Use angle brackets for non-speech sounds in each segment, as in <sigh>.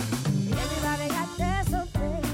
Everybody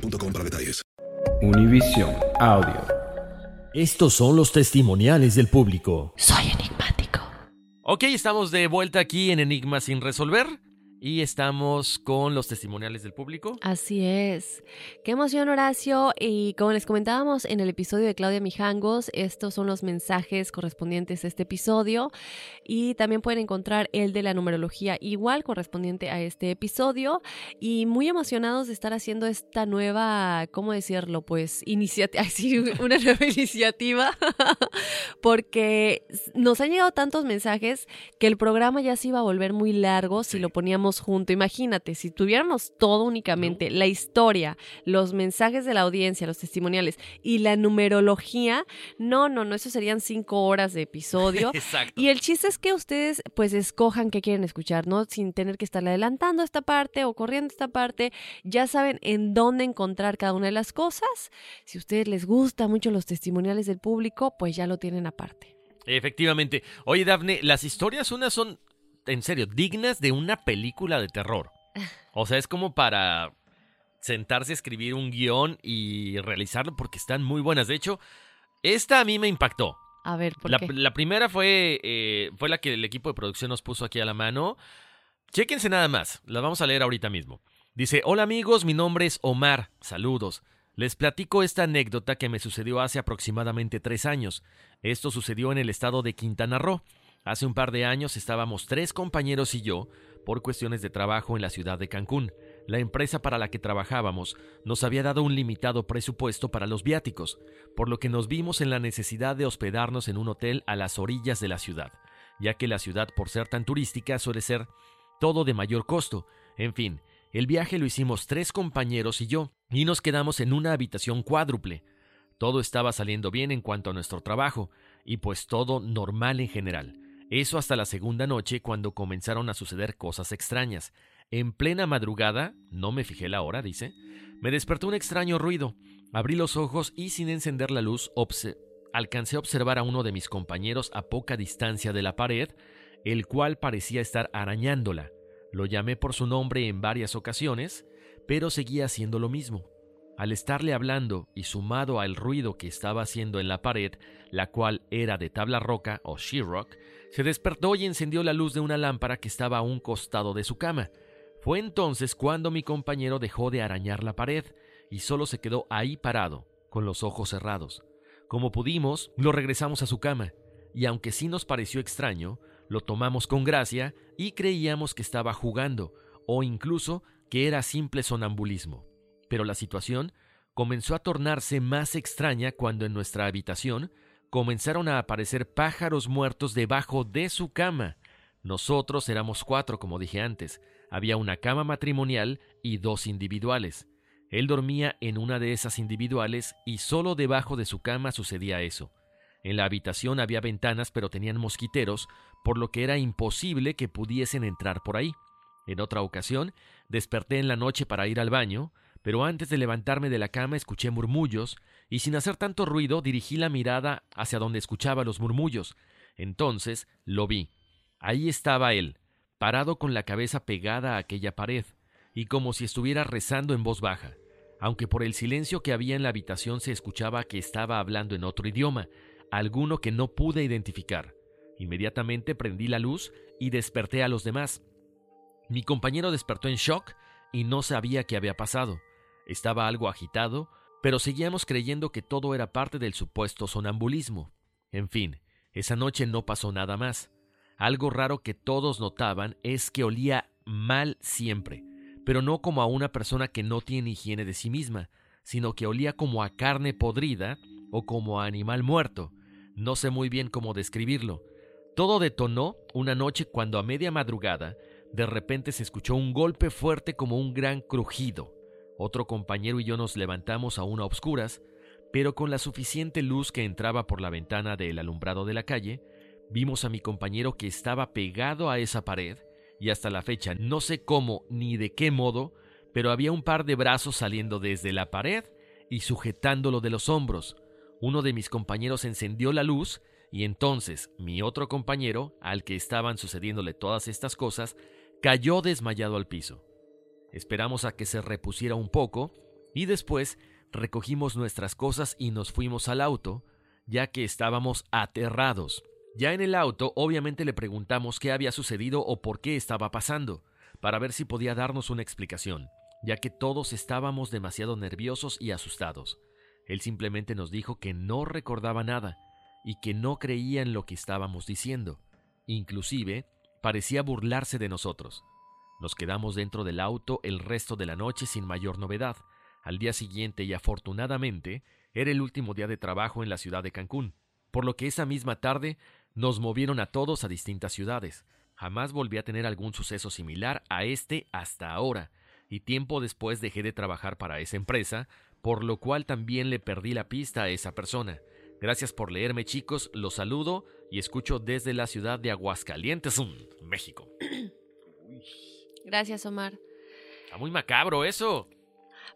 boostmobile.com para detalles. Univision Audio. Estos son los testimoniales del público. Soy enigmático. Ok, estamos de vuelta aquí en Enigma sin resolver. Y estamos con los testimoniales del público. Así es. Qué emoción, Horacio. Y como les comentábamos en el episodio de Claudia Mijangos, estos son los mensajes correspondientes a este episodio. Y también pueden encontrar el de la numerología igual correspondiente a este episodio. Y muy emocionados de estar haciendo esta nueva, ¿cómo decirlo? Pues iniciativa, <laughs> sí, una nueva iniciativa. <laughs> Porque nos han llegado tantos mensajes que el programa ya se iba a volver muy largo si lo poníamos junto. Imagínate, si tuviéramos todo únicamente, la historia, los mensajes de la audiencia, los testimoniales y la numerología, no, no, no, eso serían cinco horas de episodio. <laughs> Exacto. Y el chiste es que ustedes pues escojan qué quieren escuchar, ¿no? Sin tener que estarle adelantando esta parte o corriendo esta parte. Ya saben en dónde encontrar cada una de las cosas. Si a ustedes les gusta mucho los testimoniales del público, pues ya lo tienen aparte. Efectivamente. Oye, Dafne, las historias unas son, en serio, dignas de una película de terror. O sea, es como para sentarse a escribir un guion y realizarlo porque están muy buenas. De hecho, esta a mí me impactó. A ver, ¿por La, qué? la primera fue, eh, fue la que el equipo de producción nos puso aquí a la mano. Chéquense nada más, las vamos a leer ahorita mismo. Dice, hola amigos, mi nombre es Omar, saludos. Les platico esta anécdota que me sucedió hace aproximadamente tres años. Esto sucedió en el estado de Quintana Roo. Hace un par de años estábamos tres compañeros y yo por cuestiones de trabajo en la ciudad de Cancún. La empresa para la que trabajábamos nos había dado un limitado presupuesto para los viáticos, por lo que nos vimos en la necesidad de hospedarnos en un hotel a las orillas de la ciudad, ya que la ciudad por ser tan turística suele ser todo de mayor costo. En fin, el viaje lo hicimos tres compañeros y yo, y nos quedamos en una habitación cuádruple. Todo estaba saliendo bien en cuanto a nuestro trabajo, y pues todo normal en general. Eso hasta la segunda noche cuando comenzaron a suceder cosas extrañas. En plena madrugada, no me fijé la hora, dice, me despertó un extraño ruido. Abrí los ojos y sin encender la luz alcancé a observar a uno de mis compañeros a poca distancia de la pared, el cual parecía estar arañándola. Lo llamé por su nombre en varias ocasiones, pero seguía haciendo lo mismo. Al estarle hablando y sumado al ruido que estaba haciendo en la pared, la cual era de tabla roca o sheetrock, se despertó y encendió la luz de una lámpara que estaba a un costado de su cama. Fue entonces cuando mi compañero dejó de arañar la pared y solo se quedó ahí parado, con los ojos cerrados. Como pudimos, lo regresamos a su cama, y aunque sí nos pareció extraño, lo tomamos con gracia y creíamos que estaba jugando, o incluso que era simple sonambulismo. Pero la situación comenzó a tornarse más extraña cuando en nuestra habitación comenzaron a aparecer pájaros muertos debajo de su cama. Nosotros éramos cuatro, como dije antes. Había una cama matrimonial y dos individuales. Él dormía en una de esas individuales y solo debajo de su cama sucedía eso. En la habitación había ventanas pero tenían mosquiteros, por lo que era imposible que pudiesen entrar por ahí. En otra ocasión, desperté en la noche para ir al baño, pero antes de levantarme de la cama escuché murmullos y sin hacer tanto ruido dirigí la mirada hacia donde escuchaba los murmullos. Entonces lo vi. Ahí estaba él, parado con la cabeza pegada a aquella pared, y como si estuviera rezando en voz baja, aunque por el silencio que había en la habitación se escuchaba que estaba hablando en otro idioma, alguno que no pude identificar. Inmediatamente prendí la luz y desperté a los demás. Mi compañero despertó en shock y no sabía qué había pasado. Estaba algo agitado, pero seguíamos creyendo que todo era parte del supuesto sonambulismo. En fin, esa noche no pasó nada más. Algo raro que todos notaban es que olía mal siempre, pero no como a una persona que no tiene higiene de sí misma, sino que olía como a carne podrida o como a animal muerto. No sé muy bien cómo describirlo. Todo detonó una noche cuando a media madrugada de repente se escuchó un golpe fuerte como un gran crujido. Otro compañero y yo nos levantamos aún a obscuras, pero con la suficiente luz que entraba por la ventana del alumbrado de la calle, vimos a mi compañero que estaba pegado a esa pared, y hasta la fecha no sé cómo ni de qué modo, pero había un par de brazos saliendo desde la pared y sujetándolo de los hombros. Uno de mis compañeros encendió la luz y entonces mi otro compañero, al que estaban sucediéndole todas estas cosas, cayó desmayado al piso. Esperamos a que se repusiera un poco y después recogimos nuestras cosas y nos fuimos al auto, ya que estábamos aterrados. Ya en el auto, obviamente le preguntamos qué había sucedido o por qué estaba pasando, para ver si podía darnos una explicación, ya que todos estábamos demasiado nerviosos y asustados. Él simplemente nos dijo que no recordaba nada y que no creía en lo que estábamos diciendo. Inclusive, parecía burlarse de nosotros. Nos quedamos dentro del auto el resto de la noche sin mayor novedad. Al día siguiente y afortunadamente era el último día de trabajo en la ciudad de Cancún, por lo que esa misma tarde nos movieron a todos a distintas ciudades. Jamás volví a tener algún suceso similar a este hasta ahora, y tiempo después dejé de trabajar para esa empresa, por lo cual también le perdí la pista a esa persona. Gracias por leerme chicos, los saludo y escucho desde la ciudad de Aguascalientes, México. Gracias, Omar. Está muy macabro eso.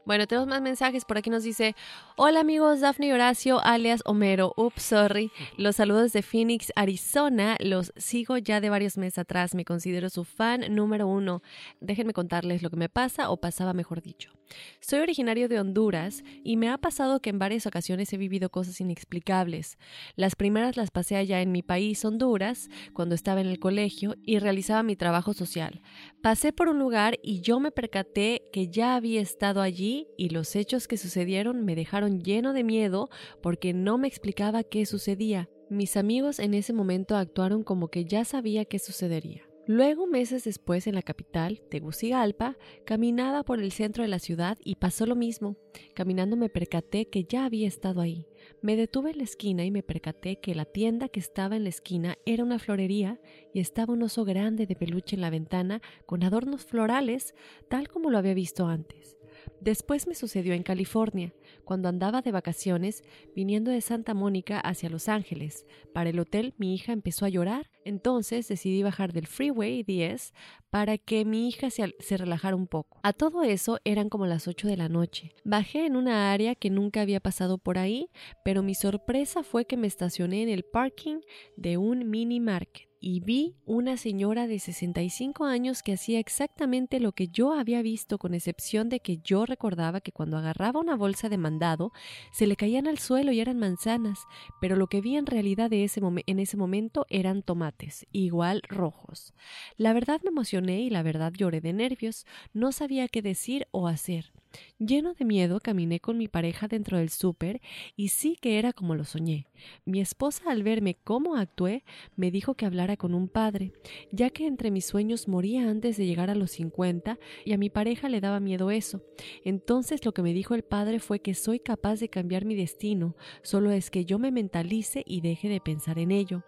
Bueno, tenemos más mensajes. Por aquí nos dice: Hola amigos, Daphne y Horacio, alias Homero. Ups, sorry. Los saludos de Phoenix, Arizona. Los sigo ya de varios meses atrás. Me considero su fan número uno. Déjenme contarles lo que me pasa, o pasaba mejor dicho. Soy originario de Honduras y me ha pasado que en varias ocasiones he vivido cosas inexplicables. Las primeras las pasé allá en mi país, Honduras, cuando estaba en el colegio y realizaba mi trabajo social. Pasé por un lugar y yo me percaté que ya había estado allí y los hechos que sucedieron me dejaron lleno de miedo porque no me explicaba qué sucedía. Mis amigos en ese momento actuaron como que ya sabía qué sucedería. Luego, meses después, en la capital, Tegucigalpa, caminaba por el centro de la ciudad y pasó lo mismo. Caminando me percaté que ya había estado ahí. Me detuve en la esquina y me percaté que la tienda que estaba en la esquina era una florería y estaba un oso grande de peluche en la ventana con adornos florales, tal como lo había visto antes. Después me sucedió en California, cuando andaba de vacaciones viniendo de Santa Mónica hacia Los Ángeles. Para el hotel mi hija empezó a llorar, entonces decidí bajar del Freeway 10 para que mi hija se, se, relajara un poco. A todo eso eran como las 8 de la noche. Bajé en una área que nunca había pasado por ahí, pero mi sorpresa fue que me estacioné en el parking de un mini market y vi una señora de 65 años que hacía exactamente lo que yo había visto, con excepción de que yo recordaba que cuando agarraba una bolsa de mandado se le caían al suelo y eran manzanas, pero lo que vi en realidad en ese momento eran tomates, igual rojos. La verdad me emocioné y la verdad lloré de nervios, no sabía qué decir o hacer. Lleno de miedo caminé con mi pareja dentro del súper y sí que era como lo soñé. Mi esposa al verme cómo actué me dijo que hablara con un padre, ya que entre mis sueños moría antes de llegar a los 50 y a mi pareja le daba miedo eso. Entonces lo que me dijo el padre fue que soy capaz de cambiar mi destino, solo es que yo me mentalice y deje de pensar en ello.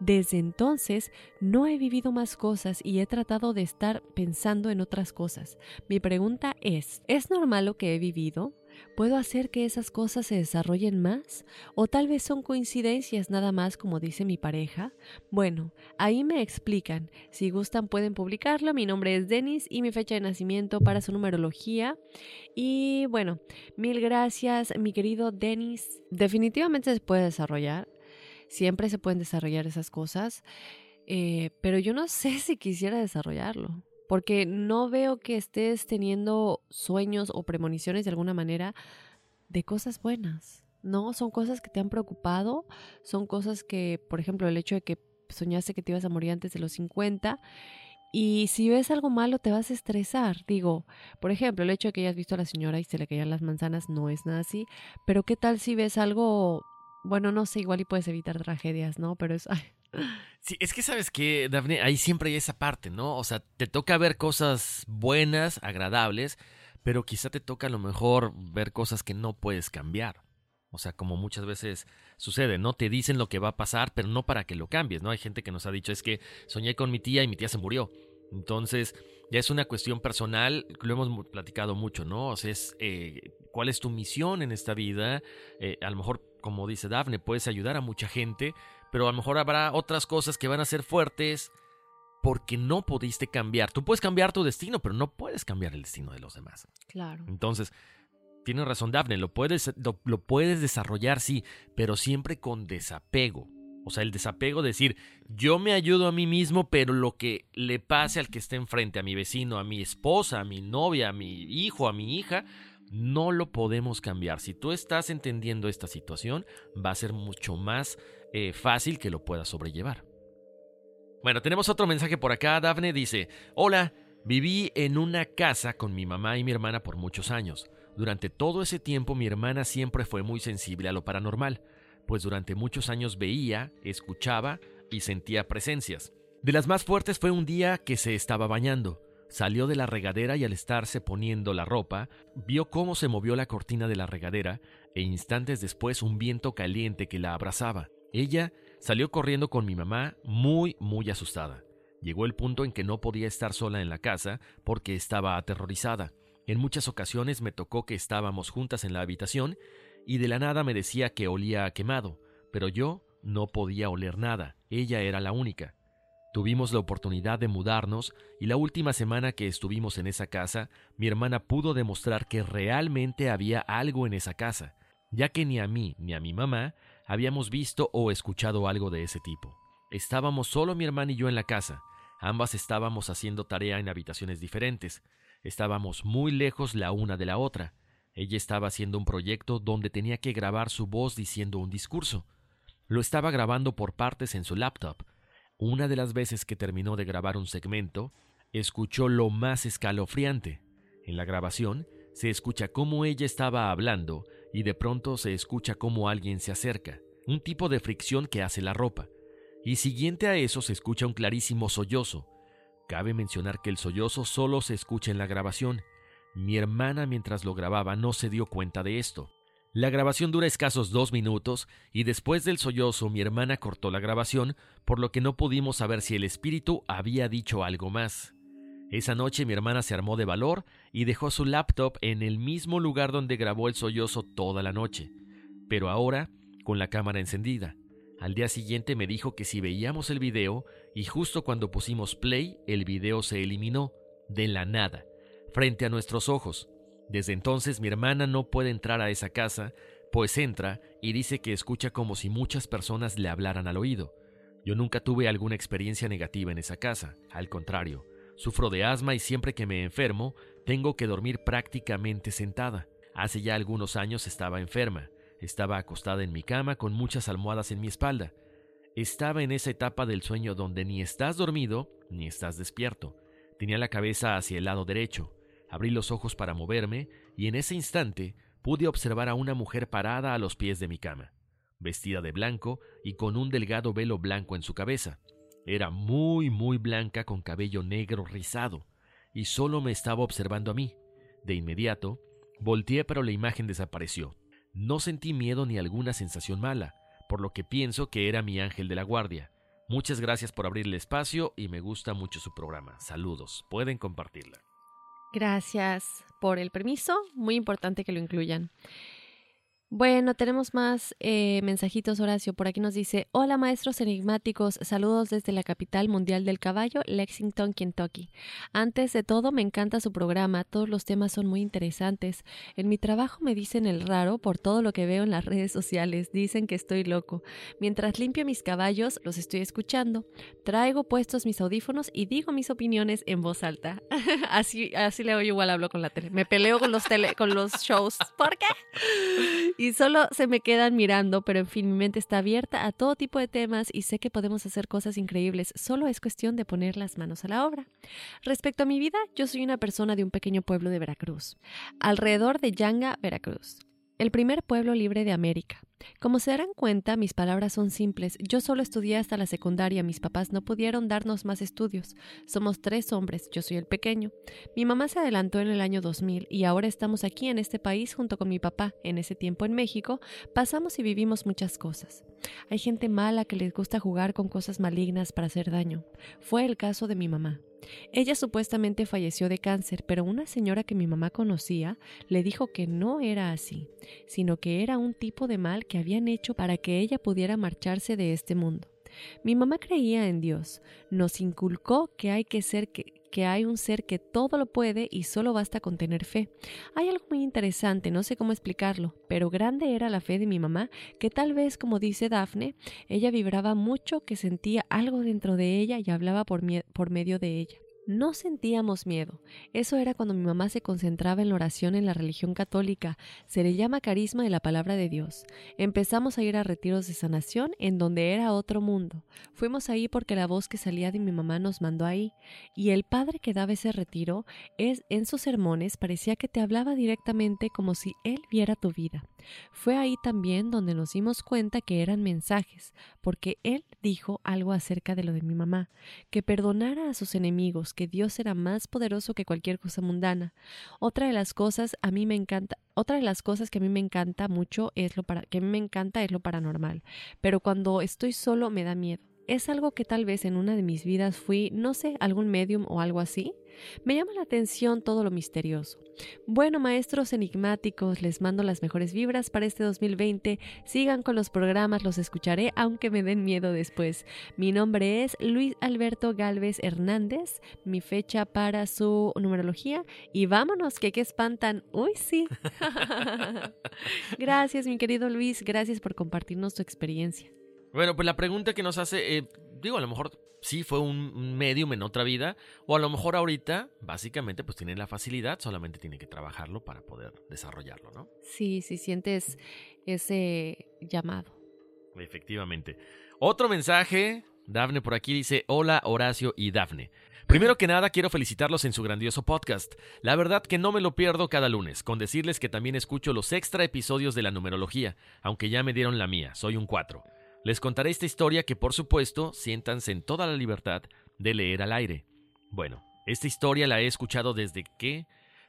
Desde entonces no he vivido más cosas y he tratado de estar pensando en otras cosas. Mi pregunta es, ¿es normal lo que he vivido? ¿Puedo hacer que esas cosas se desarrollen más? ¿O tal vez son coincidencias nada más como dice mi pareja? Bueno, ahí me explican. Si gustan pueden publicarlo. Mi nombre es Denis y mi fecha de nacimiento para su numerología. Y bueno, mil gracias mi querido Denis. Definitivamente se puede desarrollar. Siempre se pueden desarrollar esas cosas. Eh, pero yo no <laughs> sé si quisiera desarrollarlo porque no veo que estés teniendo sueños o premoniciones de alguna manera de cosas buenas. No, son cosas que te han preocupado, son cosas que, por ejemplo, el hecho de que soñaste que te ibas a morir antes de los 50 y si ves algo malo te vas a estresar. Digo, por ejemplo, el hecho de que hayas visto a la señora y se le caían las manzanas no es nada así, pero ¿qué tal si ves algo, bueno, no sé, igual y puedes evitar tragedias, ¿no? Pero es, <laughs> Sí, es que sabes que, Daphne, ahí siempre hay esa parte, ¿no? O sea, te toca ver cosas buenas, agradables, pero quizá te toca a lo mejor ver cosas que no puedes cambiar. O sea, como muchas veces sucede, ¿no? Te dicen lo que va a pasar, pero no para que lo cambies, ¿no? Hay gente que nos ha dicho, es que soñé con mi tía y mi tía se murió. Entonces, ya es una cuestión personal, lo hemos platicado mucho, ¿no? O sea, es eh, cuál es tu misión en esta vida. Eh, a lo mejor, como dice Dafne, puedes ayudar a mucha gente, pero a lo mejor habrá otras cosas que van a ser fuertes porque no pudiste cambiar. Tú puedes cambiar tu destino, pero no puedes cambiar el destino de los demás. Claro. Entonces, tienes razón, Daphne, lo puedes, lo, puedes desarrollar, sí, pero siempre con desapego. O sea, el desapego, decir, yo me ayudo a mí mismo, pero lo que le pase al que esté enfrente, a mi vecino, a mi esposa, a mi novia, a mi hijo, a mi hija, no lo podemos cambiar. Si tú estás entendiendo esta situación, va a ser mucho más eh, fácil que lo puedas sobrellevar. Bueno, tenemos otro mensaje por acá. Dafne dice, hola, viví en una casa con mi mamá y mi hermana por muchos años. Durante todo ese tiempo mi hermana siempre fue muy sensible a lo paranormal, pues durante muchos años veía, escuchaba y sentía presencias. De las más fuertes fue un día que se estaba bañando. Salió de la regadera y al estarse poniendo la ropa, vio cómo se movió la cortina de la regadera e instantes después un viento caliente que la abrazaba. Ella salió corriendo con mi mamá muy, muy asustada. Llegó el punto en que no podía estar sola en la casa porque estaba aterrorizada. En muchas ocasiones me tocó que estábamos juntas en la habitación y de la nada me decía que olía a quemado, pero yo no podía oler nada, ella era la única. Tuvimos la oportunidad de mudarnos y la última semana que estuvimos en esa casa, mi hermana pudo demostrar que realmente había algo en esa casa, ya que ni a mí ni a mi mamá habíamos visto o escuchado algo de ese tipo. Estábamos solo mi hermana y yo en la casa. Ambas estábamos haciendo tarea en habitaciones diferentes. Estábamos muy lejos la una de la otra. Ella estaba haciendo un proyecto donde tenía que grabar su voz diciendo un discurso. Lo estaba grabando por partes en su laptop. Una de las veces que terminó de grabar un segmento, escuchó lo más escalofriante. En la grabación se escucha cómo ella estaba hablando y de pronto se escucha cómo alguien se acerca, un tipo de fricción que hace la ropa. Y siguiente a eso se escucha un clarísimo sollozo. Cabe mencionar que el sollozo solo se escucha en la grabación. Mi hermana mientras lo grababa no se dio cuenta de esto. La grabación dura escasos dos minutos y después del sollozo mi hermana cortó la grabación, por lo que no pudimos saber si el espíritu había dicho algo más. Esa noche mi hermana se armó de valor y dejó su laptop en el mismo lugar donde grabó el sollozo toda la noche, pero ahora con la cámara encendida. Al día siguiente me dijo que si veíamos el video, y justo cuando pusimos play, el video se eliminó, de la nada, frente a nuestros ojos. Desde entonces mi hermana no puede entrar a esa casa, pues entra y dice que escucha como si muchas personas le hablaran al oído. Yo nunca tuve alguna experiencia negativa en esa casa, al contrario, Sufro de asma y siempre que me enfermo tengo que dormir prácticamente sentada. Hace ya algunos años estaba enferma. Estaba acostada en mi cama con muchas almohadas en mi espalda. Estaba en esa etapa del sueño donde ni estás dormido ni estás despierto. Tenía la cabeza hacia el lado derecho. Abrí los ojos para moverme y en ese instante pude observar a una mujer parada a los pies de mi cama, vestida de blanco y con un delgado velo blanco en su cabeza. Era muy, muy blanca con cabello negro rizado, y solo me estaba observando a mí. De inmediato, volteé pero la imagen desapareció. No sentí miedo ni alguna sensación mala, por lo que pienso que era mi ángel de la guardia. Muchas gracias por abrirle espacio y me gusta mucho su programa. Saludos, pueden compartirla. Gracias por el permiso. Muy importante que lo incluyan. Bueno, tenemos más eh, mensajitos, Horacio. Por aquí nos dice, hola maestros enigmáticos, saludos desde la capital mundial del caballo, Lexington, Kentucky. Antes de todo, me encanta su programa, todos los temas son muy interesantes. En mi trabajo me dicen el raro por todo lo que veo en las <laughs> redes sociales, dicen que estoy loco. Mientras limpio mis caballos, los estoy escuchando. Traigo puestos mis audífonos y digo mis opiniones en voz alta. <laughs> así, así le oigo igual hablo con la tele. Me peleo con los, tele, con los shows. ¿Por qué? Y solo se me quedan mirando, pero en fin, mi mente está abierta a todo tipo de temas y sé que podemos hacer cosas increíbles, solo es cuestión de poner las manos a la obra. Respecto a mi vida, yo soy una persona de un pequeño pueblo de Veracruz, alrededor de Yanga, Veracruz el primer pueblo libre de América. Como se darán cuenta, mis palabras son simples. Yo solo estudié hasta la secundaria, mis papás no pudieron darnos más estudios. Somos tres hombres, yo soy el pequeño. Mi mamá se adelantó en el año 2000 y ahora estamos aquí en este país junto con mi papá. En ese tiempo en México pasamos y vivimos muchas cosas. Hay gente mala que les gusta jugar con cosas malignas para hacer daño. Fue el caso de mi mamá. Ella supuestamente falleció de cáncer, pero una señora que mi mamá conocía le dijo que no era así, sino que era un tipo de mal que habían hecho para que ella pudiera marcharse de este mundo. Mi mamá creía en Dios, nos inculcó que hay que ser que, hay un ser que todo lo puede y solo basta con tener fe. Hay algo muy interesante, no sé cómo explicarlo, pero grande era la fe de mi mamá, que tal vez, como dice Dafne, ella vibraba mucho, que sentía algo dentro de ella y hablaba por medio de ella. No sentíamos miedo. Eso era cuando mi mamá se concentraba en la oración en la religión católica. Se le llama carisma de la palabra de Dios. Empezamos a ir a retiros de sanación en donde era otro mundo. Fuimos ahí porque la voz que salía de mi mamá nos mandó ahí. Y el padre que daba ese retiro es en sus sermones parecía que te hablaba directamente como si él viera tu vida. Fue ahí también donde nos dimos cuenta que eran mensajes, porque él dijo algo acerca de lo de mi mamá, que perdonara a sus enemigos, que Dios era más poderoso que cualquier cosa mundana. Otra de las cosas a mí me encanta, otra de las cosas que a mí me encanta mucho es lo para, que a mí me encanta es lo paranormal, pero cuando estoy solo me da miedo. Es algo que tal vez en una de mis vidas fui, no sé, algún medium o algo así. Me llama la atención todo lo misterioso. Bueno, maestros enigmáticos, les mando las mejores vibras para este 2020. Sigan con los programas, los escucharé, aunque me den miedo después. Mi nombre es Luis Alberto Galvez Hernández, mi fecha para su numerología. Y vámonos, que qué espantan. Uy, sí. <laughs> gracias, mi querido Luis, gracias por compartirnos tu experiencia. Bueno, pues la pregunta que nos hace, eh, digo, a lo mejor sí fue un medium en otra vida, o a lo mejor ahorita, básicamente, pues tiene la facilidad, solamente tiene que trabajarlo para poder desarrollarlo, ¿no? Sí, sí sientes ese llamado. Efectivamente. Otro mensaje, Dafne por aquí dice, hola Horacio y Dafne. Primero que nada, quiero felicitarlos en su grandioso podcast. La verdad que no me lo pierdo cada lunes, con decirles que también escucho los extra episodios de la numerología, aunque ya me dieron la mía, soy un 4. Les contaré esta historia que por supuesto siéntanse en toda la libertad de leer al aire. Bueno, esta historia la he escuchado desde que,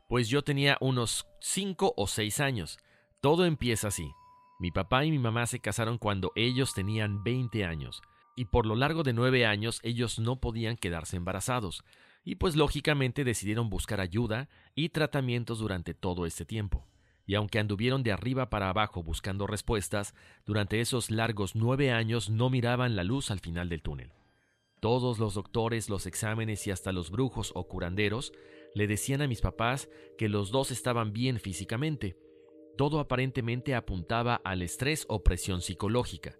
pues yo tenía unos 5 o 6 años. Todo empieza así. Mi papá y mi mamá se casaron cuando ellos tenían 20 años, y por lo largo de 9 años ellos no podían quedarse embarazados, y pues lógicamente decidieron buscar ayuda y tratamientos durante todo este tiempo y aunque anduvieron de arriba para abajo buscando respuestas, durante esos largos nueve años no miraban la luz al final del túnel. Todos los doctores, los exámenes y hasta los brujos o curanderos le decían a mis papás que los dos estaban bien físicamente. Todo aparentemente apuntaba al estrés o presión psicológica.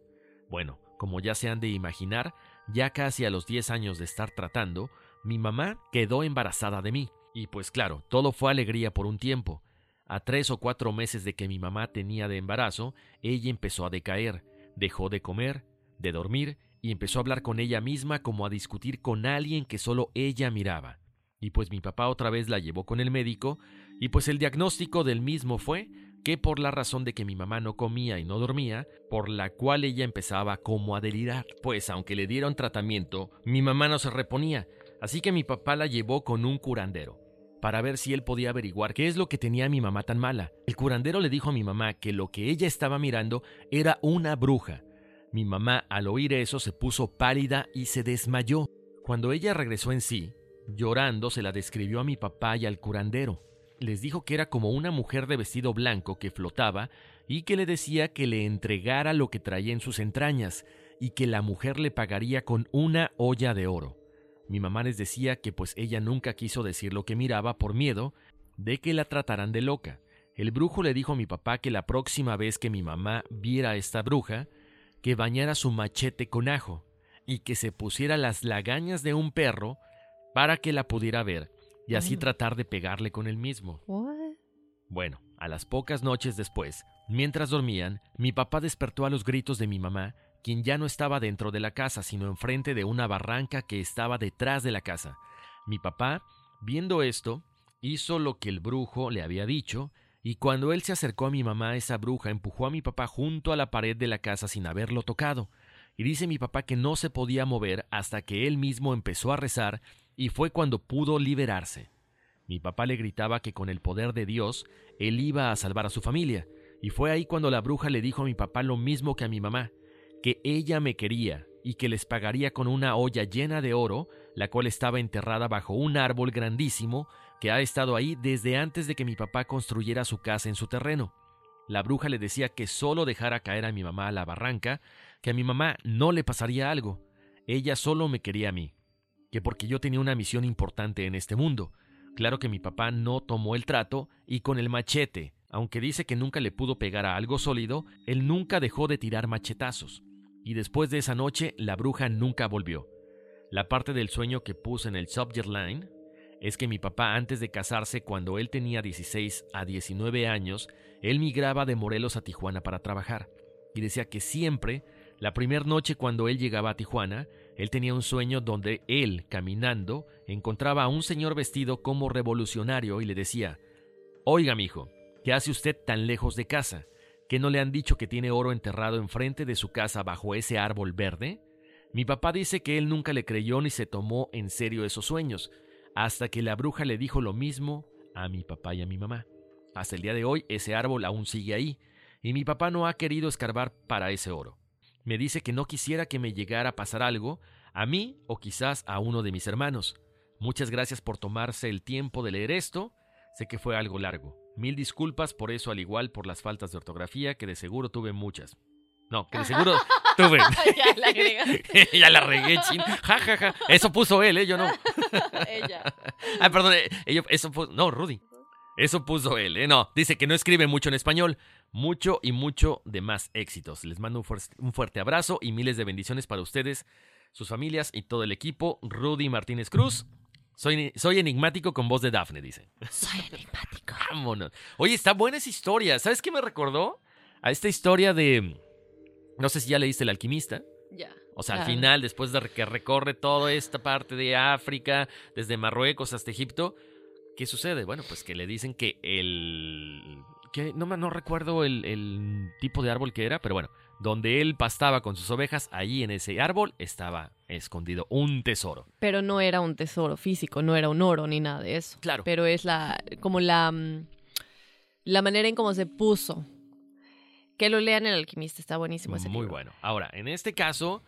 Bueno, como ya se han de imaginar, ya casi a los diez años de estar tratando, mi mamá quedó embarazada de mí. Y pues claro, todo fue alegría por un tiempo, a tres o cuatro meses de que mi mamá tenía de embarazo, ella empezó a decaer, dejó de comer, de dormir y empezó a hablar con ella misma como a discutir con alguien que solo ella miraba. Y pues mi papá otra vez la llevó con el médico, y pues el diagnóstico del mismo fue que por la razón de que mi mamá no comía y no dormía, por la cual ella empezaba como a delirar, pues aunque le dieron tratamiento, mi mamá no se reponía, así que mi papá la llevó con un curandero para ver si él podía averiguar qué es lo que tenía mi mamá tan mala. El curandero le dijo a mi mamá que lo que ella estaba mirando era una bruja. Mi mamá al oír eso se puso pálida y se desmayó. Cuando ella regresó en sí, llorando, se la describió a mi papá y al curandero. Les dijo que era como una mujer de vestido blanco que flotaba y que le decía que le entregara lo que traía en sus entrañas y que la mujer le pagaría con una olla de oro. Mi mamá les decía que pues ella nunca quiso decir lo que miraba por miedo de que la trataran de loca. El brujo le dijo a mi papá que la próxima vez que mi mamá viera a esta bruja, que bañara su machete con ajo y que se pusiera las lagañas de un perro para que la pudiera ver y así Mm. tratar de pegarle con el mismo. Bueno, a las pocas noches después, mientras dormían, mi papá despertó a los gritos de mi mamá, quien ya no estaba dentro de la casa, sino enfrente de una barranca que estaba detrás de la casa. Mi papá, viendo esto, hizo lo que el brujo le había dicho, y cuando él se acercó a mi mamá, esa bruja empujó a mi papá junto a la pared de la casa sin haberlo tocado. Y dice mi papá que no se podía mover hasta que él mismo empezó a rezar, y fue cuando pudo liberarse. Mi papá le gritaba que con el poder de Dios él iba a salvar a su familia, y fue ahí cuando la bruja le dijo a mi papá lo mismo que a mi mamá, que ella me quería y que les pagaría con una olla llena de oro, la cual estaba enterrada bajo un árbol grandísimo que ha estado ahí desde antes de que mi papá construyera su casa en su terreno. La bruja le decía que solo dejara caer a mi mamá a la barranca, que a mi mamá no le pasaría algo, ella solo me quería a mí, que porque yo tenía una misión importante en este mundo. Claro que mi papá no tomó el trato y con el machete, aunque dice que nunca le pudo pegar a algo sólido, él nunca dejó de tirar machetazos. Y después de esa noche, la bruja nunca volvió. La parte del sueño que puse en el subject line es que mi papá antes de casarse, cuando él tenía 16 a 19 años, él migraba de Morelos a Tijuana para trabajar. Y decía que siempre, la primera noche cuando él llegaba a Tijuana, él tenía un sueño donde él, caminando, encontraba a un señor vestido como revolucionario y le decía, Oiga, mijo, ¿qué hace usted tan lejos de casa? ¿Que no le han dicho que tiene oro enterrado enfrente de su casa bajo ese árbol verde? Mi papá dice que él nunca le creyó ni se tomó en serio esos sueños, hasta que la bruja le dijo lo mismo a mi papá y a mi mamá. Hasta el día de hoy ese árbol aún sigue ahí, y mi papá no ha querido escarbar para ese oro. Me dice que no quisiera que me llegara a pasar algo, a mí o quizás a uno de mis hermanos. Muchas gracias por tomarse el tiempo de leer esto. Sé que fue algo largo. Mil disculpas por eso, al igual por las faltas de ortografía, que de seguro tuve muchas. No, que de <laughs> seguro tuve. ya la agregaste. <laughs> ya la regué, chin. Ja, ja, ja. Eso puso él, ¿eh? Yo no. <laughs> Ella. Ah, perdón. eh, ello- eso puso. No, Rudy. Eso puso él, ¿eh? No, dice que no escribe mucho en español. Mucho y mucho de más éxitos. Les mando un, fuer- un fuerte abrazo y miles de bendiciones para ustedes, sus familias y todo el equipo. Rudy Martínez Cruz. Soy, soy enigmático con voz de Dafne, dice. Soy enigmático. <laughs> Vámonos. Oye, está buena esa historia. ¿Sabes qué me recordó? A esta historia de. No sé si ya leíste El Alquimista. Ya. O sea, al final, después de que recorre toda esta parte de África, desde Marruecos hasta Egipto, ¿qué sucede? Bueno, pues que le dicen que el... que no, me- no recuerdo el, el tipo de árbol que era, pero bueno, donde él pastaba con sus ovejas, allí en ese árbol estaba escondido un tesoro. Pero no era un tesoro físico, no era un oro ni nada de eso. Claro. Pero es la como la mm, la manera en cómo se puso. Que lo lean el alquimista, está buenísimo ese Muy libro. bueno. Ahora, en este caso,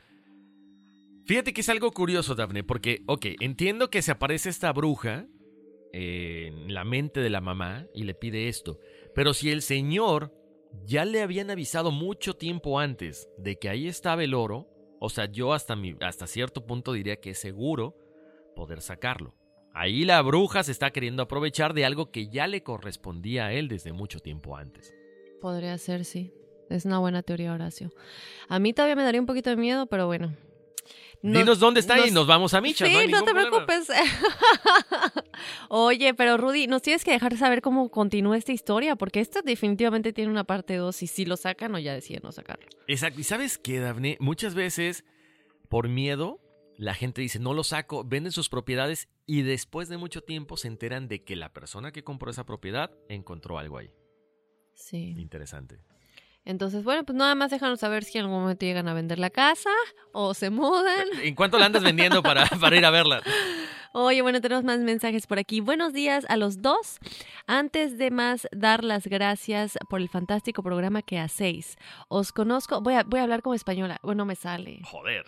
fíjate que es algo curioso, Daphne, porque, ok, entiendo que se aparece esta bruja eh, en la mente de la mamá y le pide esto, pero si el señor ya le habían avisado mucho tiempo antes de que ahí estaba el oro, o sea, yo hasta, mi, hasta cierto punto diría que es seguro poder sacarlo. Ahí la bruja se está queriendo aprovechar de algo que ya le correspondía a él desde mucho tiempo antes. Podría ser, sí. Es una buena teoría, Horacio. A mí todavía me daría un poquito de miedo, pero bueno. No- Dinos dónde está y nos- vamos a Micha. Sí, no, te problema. preocupes. <laughs> Oye, pero Rudy, nos tienes que dejar saber cómo continúa esta historia, porque esto definitivamente tiene una parte 2 y si lo sacan o ya deciden no sacarlo. Exacto. ¿Y sabes qué, Dafne? Muchas veces, por miedo, la gente dice, no lo saco, venden sus propiedades y después de mucho tiempo se enteran de que la persona que compró esa propiedad encontró algo ahí. Sí. Interesante. Entonces, bueno, pues nada más déjanos saber si en algún momento llegan a vender la casa o se mudan. ¿En cuánto la andas vendiendo para, <laughs> para ir a verla? Oye, bueno, tenemos más mensajes por aquí. Buenos días a los dos. Antes de más, dar las gracias por el fantástico programa que hacéis. Os conozco, voy a, voy a habbar como española, bueno, me sale. Joder.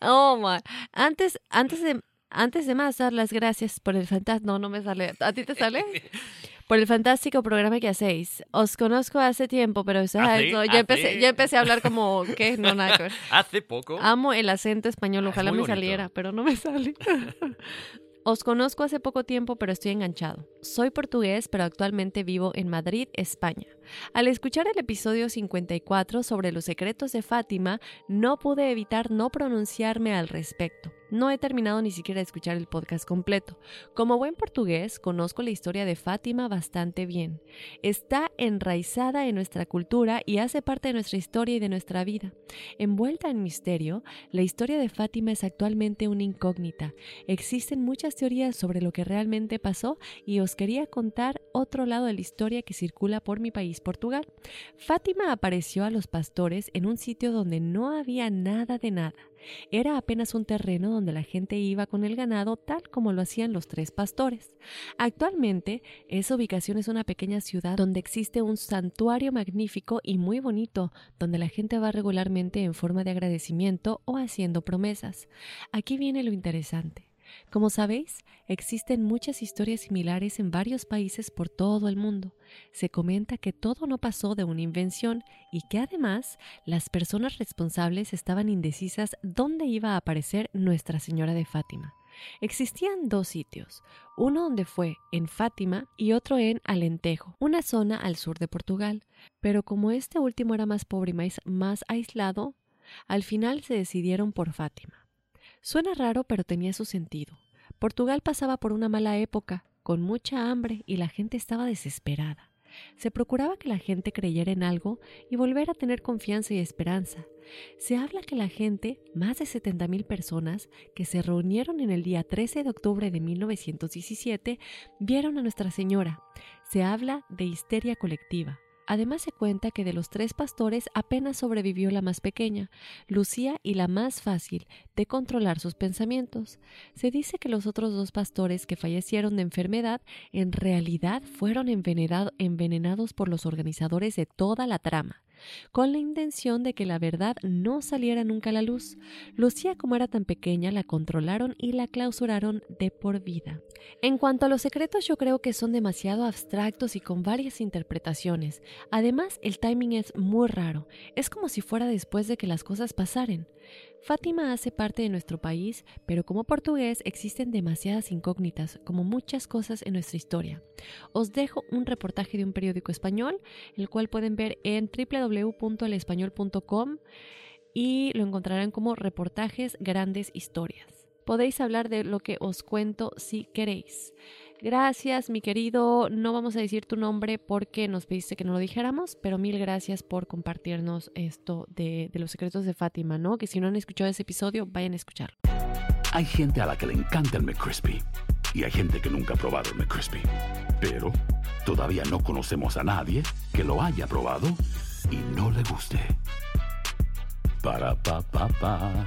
Oh, my. Antes, antes de, Antes de más, dar las gracias por el fantástico. No, no me sale. ¿A ti te sale? <laughs> por el fantástico programa que hacéis. Os conozco hace tiempo, pero o sea, ¿Ah, ¿Ah, yo, empecé, yo empecé a hablar como que no nada. <laughs> Hace poco. Amo el acento español, Ah, es ojalá muy me bonito. saliera, pero no me sale. <laughs> Os conozco hace poco tiempo, pero estoy enganchado. Soy portugués, pero actualmente vivo en Madrid, España. Al escuchar el episodio 54 sobre los secretos de Fátima, no pude evitar no pronunciarme al respecto. No he terminado ni siquiera de escuchar el podcast completo. Como buen portugués, conozco la historia de Fátima bastante bien. Está enraizada en nuestra cultura y hace parte de nuestra historia y de nuestra vida. Envuelta en misterio, la historia de Fátima es actualmente una incógnita. Existen muchas teorías sobre lo que realmente pasó y os quería contar otro lado de la historia que circula por mi país, Portugal. Fátima apareció a los pastores en un sitio donde no había nada de nada. Era apenas un terreno donde la gente iba con el ganado tal como lo hacían los tres pastores. Actualmente, esa ubicación es una pequeña ciudad donde existe un santuario magnífico y muy bonito, donde la gente va regularmente en forma de agradecimiento o haciendo promesas. Aquí viene lo interesante. Como sabéis, existen muchas historias similares en varios países por todo el mundo. Se comenta que todo no pasó de una invención y que además las personas responsables estaban indecisas dónde iba a aparecer Nuestra Señora de Fátima. Existían dos sitios, uno donde fue en Fátima y otro en Alentejo, una zona al sur de Portugal, pero como este último era más pobre y más, más aislado, al final se decidieron por Fátima. Suena raro, pero tenía su sentido. Portugal pasaba por una mala época, con mucha hambre y la gente estaba desesperada. Se procuraba que la gente creyera en algo y volver a tener confianza y esperanza. Se habla que la gente, más de 70.000 personas, que se reunieron en el día 13 de octubre de 1917, vieron a Nuestra Señora. Se habla de histeria colectiva. Además se cuenta que de los tres pastores apenas sobrevivió la más pequeña, Lucía y la más fácil de controlar sus pensamientos. Se dice que los otros dos pastores que fallecieron de enfermedad en realidad fueron envenenado- envenenados por los organizadores de toda la trama con la intención de que la verdad no saliera nunca a la luz. Lucía, como era tan pequeña, la controlaron y la clausuraron de por vida. En cuanto a los secretos, yo creo que son demasiado abstractos y con varias interpretaciones. Además, el timing es muy raro. Es como si fuera después de que las cosas pasaren. Fátima hace parte de nuestro país, pero como portugués existen demasiadas incógnitas, como muchas cosas en nuestra historia. Os dejo un reportaje de un periódico español, el cual pueden ver en www.elespañol.com y lo encontrarán como reportajes grandes historias. Podéis hablar de lo que os cuento si queréis. Gracias, mi querido. No vamos a decir tu nombre porque nos pediste que no lo dijéramos, pero mil gracias por compartirnos esto de, los secretos de Fátima, ¿no? Que si no han escuchado ese episodio, vayan a escucharlo. Hay gente a la que le encanta el McCrispy y hay gente que nunca ha probado el McCrispy. Pero todavía no conocemos a nadie que lo haya probado y no le guste. Para pa pa pa.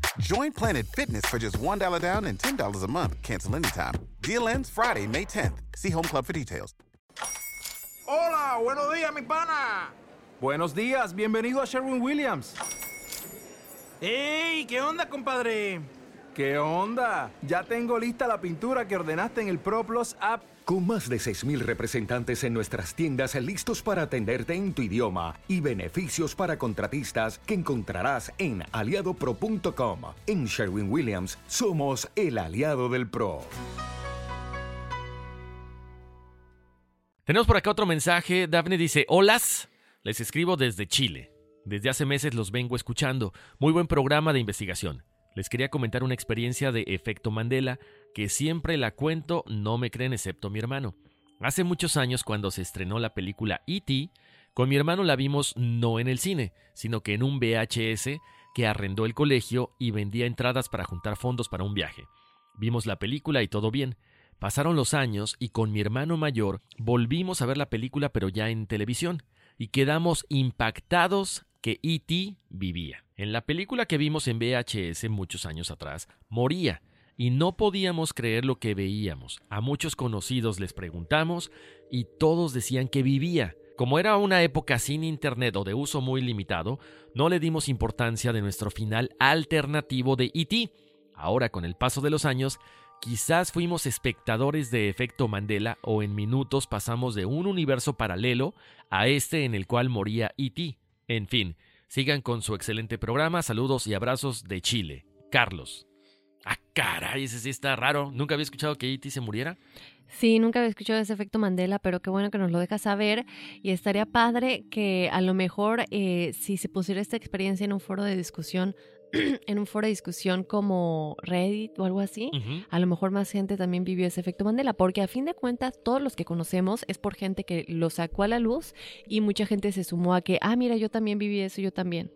Join Planet Fitness for just $1 down and $10 a month. Cancel anytime. Deal ends Friday, May 10th. See Home Club for details. Hola, buenos días, mi pana. Buenos días, bienvenido a Sherwin Williams. ¡Ey! ¿Qué onda, compadre? ¿Qué onda? Ya tengo lista la pintura que ordenaste en el ProPlus app. Con más de 6.000 representantes en nuestras tiendas listos para atenderte en tu idioma y beneficios para contratistas que encontrarás en aliadopro.com. En Sherwin Williams somos el aliado del PRO. Tenemos por acá otro mensaje. Daphne dice, holas, les escribo desde Chile. Desde hace meses los vengo escuchando. Muy buen programa de investigación. Les quería comentar una experiencia de efecto Mandela que siempre la cuento, no me creen excepto mi hermano. Hace muchos años cuando se estrenó la película E.T., con mi hermano la vimos no en el cine, sino que en un VHS que arrendó el colegio y vendía entradas para juntar fondos para un viaje. Vimos la película y todo bien. Pasaron los años y con mi hermano mayor volvimos a ver la película pero ya en televisión y quedamos impactados que E.T. vivía. En la película que vimos en VHS muchos años atrás, moría y no podíamos creer lo que veíamos. A muchos conocidos les preguntamos y todos decían que vivía. Como era una época sin internet o de uso muy limitado, no le dimos importancia de nuestro final alternativo de E.T. Ahora, con el paso de los años, quizás fuimos espectadores de efecto Mandela o en minutos pasamos de un universo paralelo a este en el cual moría E.T. En fin, sigan con su excelente programa. Saludos y abrazos de Chile. Carlos. Ah, caray, ese sí está raro. Nunca había escuchado que E.T. se muriera. Sí, nunca había escuchado ese efecto Mandela, pero qué bueno que nos lo dejas saber. Y estaría padre que a lo mejor eh, si se pusiera esta experiencia en un foro de discusión, <clears throat> en un foro de discusión como Reddit o algo así, a lo mejor más gente también vivió ese efecto Mandela, porque a fin de cuentas todos los que conocemos es por gente que lo sacó a la luz y mucha gente se sumó a que, ah, mira, yo también viví eso, yo también.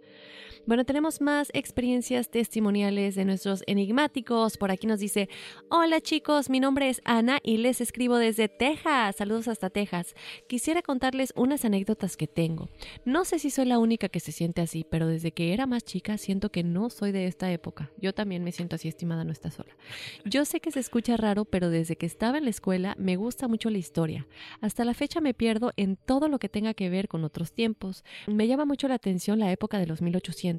Bueno, tenemos más experiencias testimoniales de nuestros enigmáticos. Por aquí nos dice, hola chicos, mi nombre es Ana y les escribo desde Texas. Saludos hasta Texas. Quisiera contarles unas anécdotas que tengo. No sé si soy la única que se siente así, pero desde que era más chica siento que no soy de esta época. Yo también me siento así, estimada, no está sola. Yo sé que se escucha raro, pero desde que estaba en la escuela me gusta mucho la historia. Hasta la fecha me pierdo en todo lo que tenga que ver con otros tiempos. Me llama mucho la atención la época de los 1800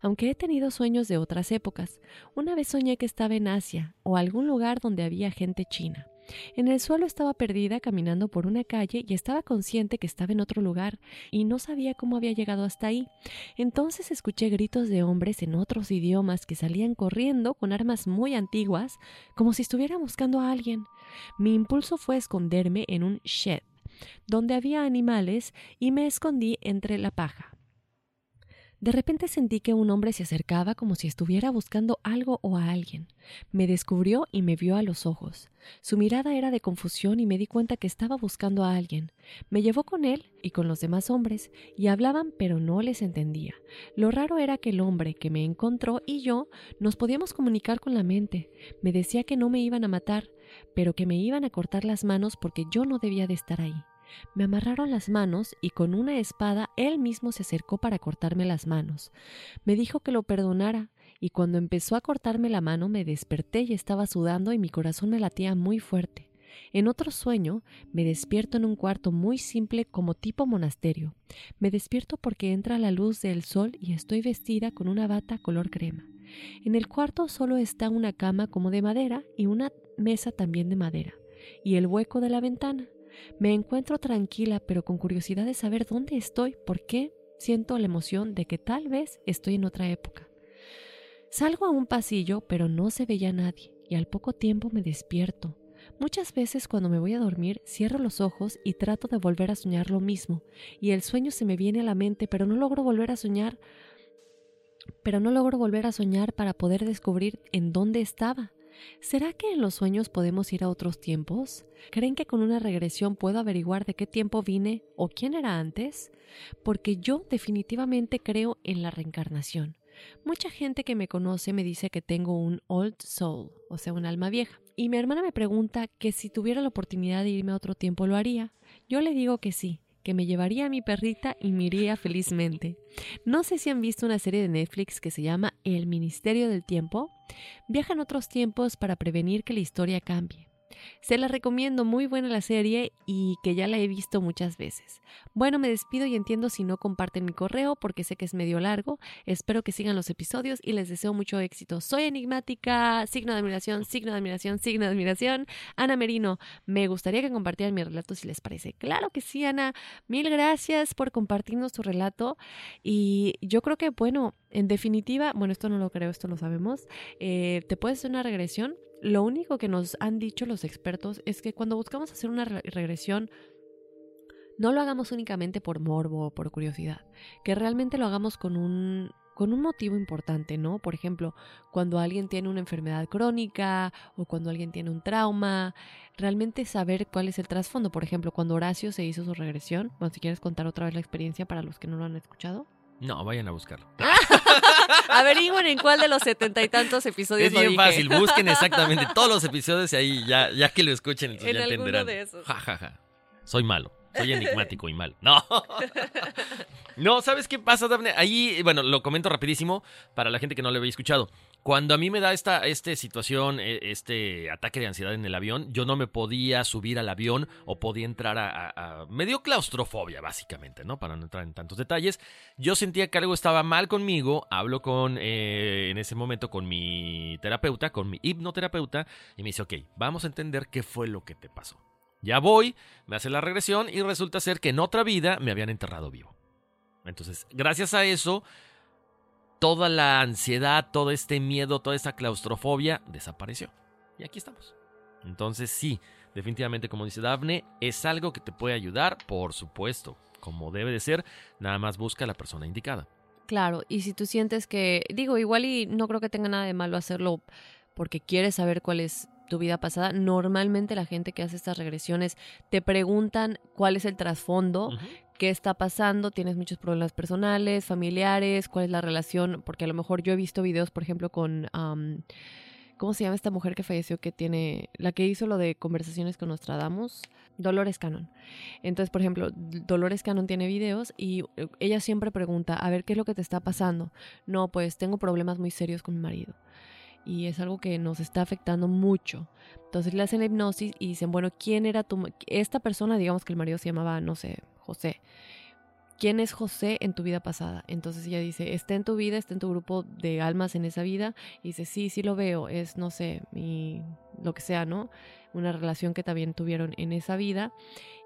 aunque he tenido sueños de otras épocas. Una vez soñé que estaba en Asia o algún lugar donde había gente china. En el suelo estaba perdida caminando por una calle y estaba consciente que estaba en otro lugar y no sabía cómo había llegado hasta ahí. Entonces escuché gritos de hombres en otros idiomas que salían corriendo con armas muy antiguas, como si estuvieran buscando a alguien. Mi impulso fue esconderme en un shed, donde había animales, y me escondí entre la paja. De repente sentí que un hombre se acercaba como si estuviera buscando algo o a alguien. Me descubrió y me vio a los ojos. Su mirada era de confusión y me di cuenta que estaba buscando a alguien. Me llevó con él y con los demás hombres, y hablaban pero no les entendía. Lo raro era que el hombre que me encontró y yo nos podíamos comunicar con la mente. Me decía que no me iban a matar, pero que me iban a cortar las manos porque yo no debía de estar ahí. Me amarraron las manos y con una espada él mismo se acercó para cortarme las manos. Me dijo que lo perdonara, y cuando empezó a cortarme la mano me desperté y estaba sudando y mi corazón me latía muy fuerte. En otro sueño me despierto en un cuarto muy simple como tipo monasterio. Me despierto porque entra la luz del sol y estoy vestida con una bata color crema. En el cuarto solo está una cama como de madera y una mesa también de madera, y el hueco de la ventana. Me encuentro tranquila, pero con curiosidad de saber dónde estoy, por qué siento la emoción de que tal vez estoy en otra época. Salgo a un pasillo, pero no se veía nadie, y al poco tiempo me despierto. Muchas veces cuando me voy a dormir cierro los ojos y trato de volver a soñar lo mismo, y el sueño se me viene a la mente, pero no logro volver a soñar, pero no logro volver a soñar para poder descubrir en dónde estaba. ¿Será que en los sueños podemos ir a otros tiempos? ¿Creen que con una regresión puedo averiguar de qué tiempo vine o quién era antes? Porque yo definitivamente creo en la reencarnación. Mucha gente que me conoce me dice que tengo un old soul, o sea, un alma vieja. Y mi hermana me pregunta que si tuviera la oportunidad de irme a otro tiempo lo haría. Yo le digo que sí, que me llevaría a mi perrita y me iría felizmente. No sé si han visto una serie de Netflix que se llama El Ministerio del Tiempo. Viajan otros tiempos para prevenir que la historia cambie. Se la recomiendo, muy buena la serie y que ya la he visto muchas veces. Bueno, me despido y entiendo si no comparten mi correo porque sé que es medio largo. Espero que sigan los episodios y les deseo mucho éxito. Soy enigmática, signo de admiración, signo de admiración, signo de admiración. Ana Merino, me gustaría que compartieran mi relato si les parece. Claro que sí, Ana. Mil gracias por compartirnos tu relato y yo creo que, bueno, en definitiva, bueno, esto no lo creo, esto lo sabemos, eh, te puedes hacer una regresión lo único que nos han dicho los expertos es que cuando buscamos hacer una regresión no lo hagamos únicamente por morbo o por curiosidad, que realmente lo hagamos con un con un motivo importante, ¿no? Por ejemplo, cuando alguien tiene una enfermedad crónica o cuando alguien tiene un trauma, realmente saber cuál es el trasfondo. Por ejemplo, cuando Horacio se hizo su regresión, bueno, si quieres contar otra vez la experiencia para los que no lo han escuchado. No, vayan a buscarlo. <laughs> Averigüen en cuál de los setenta y tantos episodios Es bien fácil, busquen exactamente <laughs> todos los episodios y ahí ya, ya que lo escuchen, entonces En ya entenderán. de esos. Ja, ja, ja. Soy malo. Soy enigmático y mal. No. <laughs> No, ¿sabes qué pasa, Dafne? Ahí, bueno, lo comento rapidísimo para la gente que no lo había escuchado. Cuando a mí me da esta, esta situación, eh, este ataque de ansiedad en el avión, yo no me podía subir al avión o podía entrar a- me dio claustrofobia, básicamente, ¿no? Para no entrar en tantos detalles. Yo sentía que algo estaba mal conmigo. Hablo con, eh, en ese momento, con mi terapeuta, con mi hipnoterapeuta, y me dice, ok, vamos a entender qué fue lo que te pasó. Ya voy, me hace la regresión y resulta ser que en otra vida me habían enterrado vivo. Entonces, gracias a eso, toda la ansiedad, todo este miedo, toda esta claustrofobia desapareció. Y aquí estamos. Entonces, sí, definitivamente, como dice Dafne, es algo que te puede ayudar, por supuesto, como debe de ser, nada más busca a la persona indicada. Claro, y si tú sientes que, digo, igual y no creo que tenga nada de malo hacerlo porque quieres saber cuál es tu vida pasada, normalmente la gente que hace estas regresiones te preguntan cuál es el trasfondo, qué está pasando, tienes muchos problemas personales, familiares, cuál es la relación, porque a lo mejor yo he visto videos, por ejemplo, con... am, ¿Cómo se llama esta mujer que falleció que tiene, la que hizo lo de conversaciones con Nostradamus? Dolores Cannon. Entonces, por ejemplo, Dolores Cannon tiene videos y eh, ella siempre pregunta, a ver, ¿qué es lo que te está pasando? No, pues tengo problemas muy serios con mi marido. Y es algo que nos está afectando mucho. Entonces le hacen la hipnosis y dicen, bueno, ¿quién era tu... Esta persona, digamos que el marido se llamaba, no sé, José. ¿Quién es José en tu vida pasada? Entonces ella dice, está en tu vida, está en tu grupo de almas en esa vida. Y dice, sí, sí lo veo, es, no sé, mi, lo que sea, ¿no? Una relación que también tuvieron en esa vida.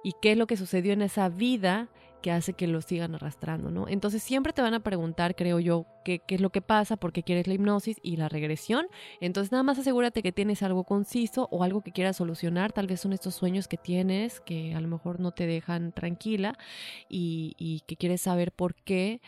¿Y qué es lo que sucedió en esa vida que hace que lo sigan arrastrando, ¿no? Entonces siempre te van a preguntar, creo yo, qué, qué es lo que pasa, por qué quieres la hipnosis y la regresión. Entonces nada más asegúrate que tienes algo conciso o algo que quieras solucionar. Tal vez son estos sueños que tienes que a lo mejor no te dejan tranquila y, y que quieres saber por qué.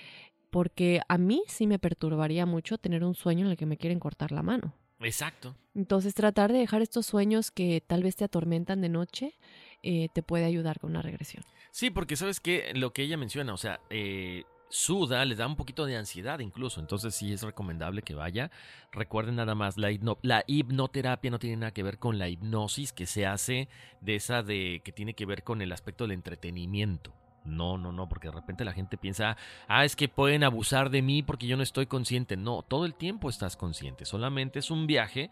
Porque a mí sí me perturbaría mucho tener un sueño en el que me quieren cortar la mano. Exacto. Entonces tratar de dejar estos sueños que tal vez te atormentan de noche eh, te puede ayudar con una regresión. Sí, porque sabes que lo que ella menciona, o sea, eh, suda, les da un poquito de ansiedad incluso, entonces sí es recomendable que vaya. Recuerden nada más, la, la hipnoterapia no tiene nada que ver con la hipnosis que se hace de esa de que tiene que ver con el aspecto del entretenimiento. No, no, no, porque de repente la gente piensa, ah, es que pueden abusar de mí porque yo no estoy consciente. No, todo el tiempo estás consciente, solamente es un viaje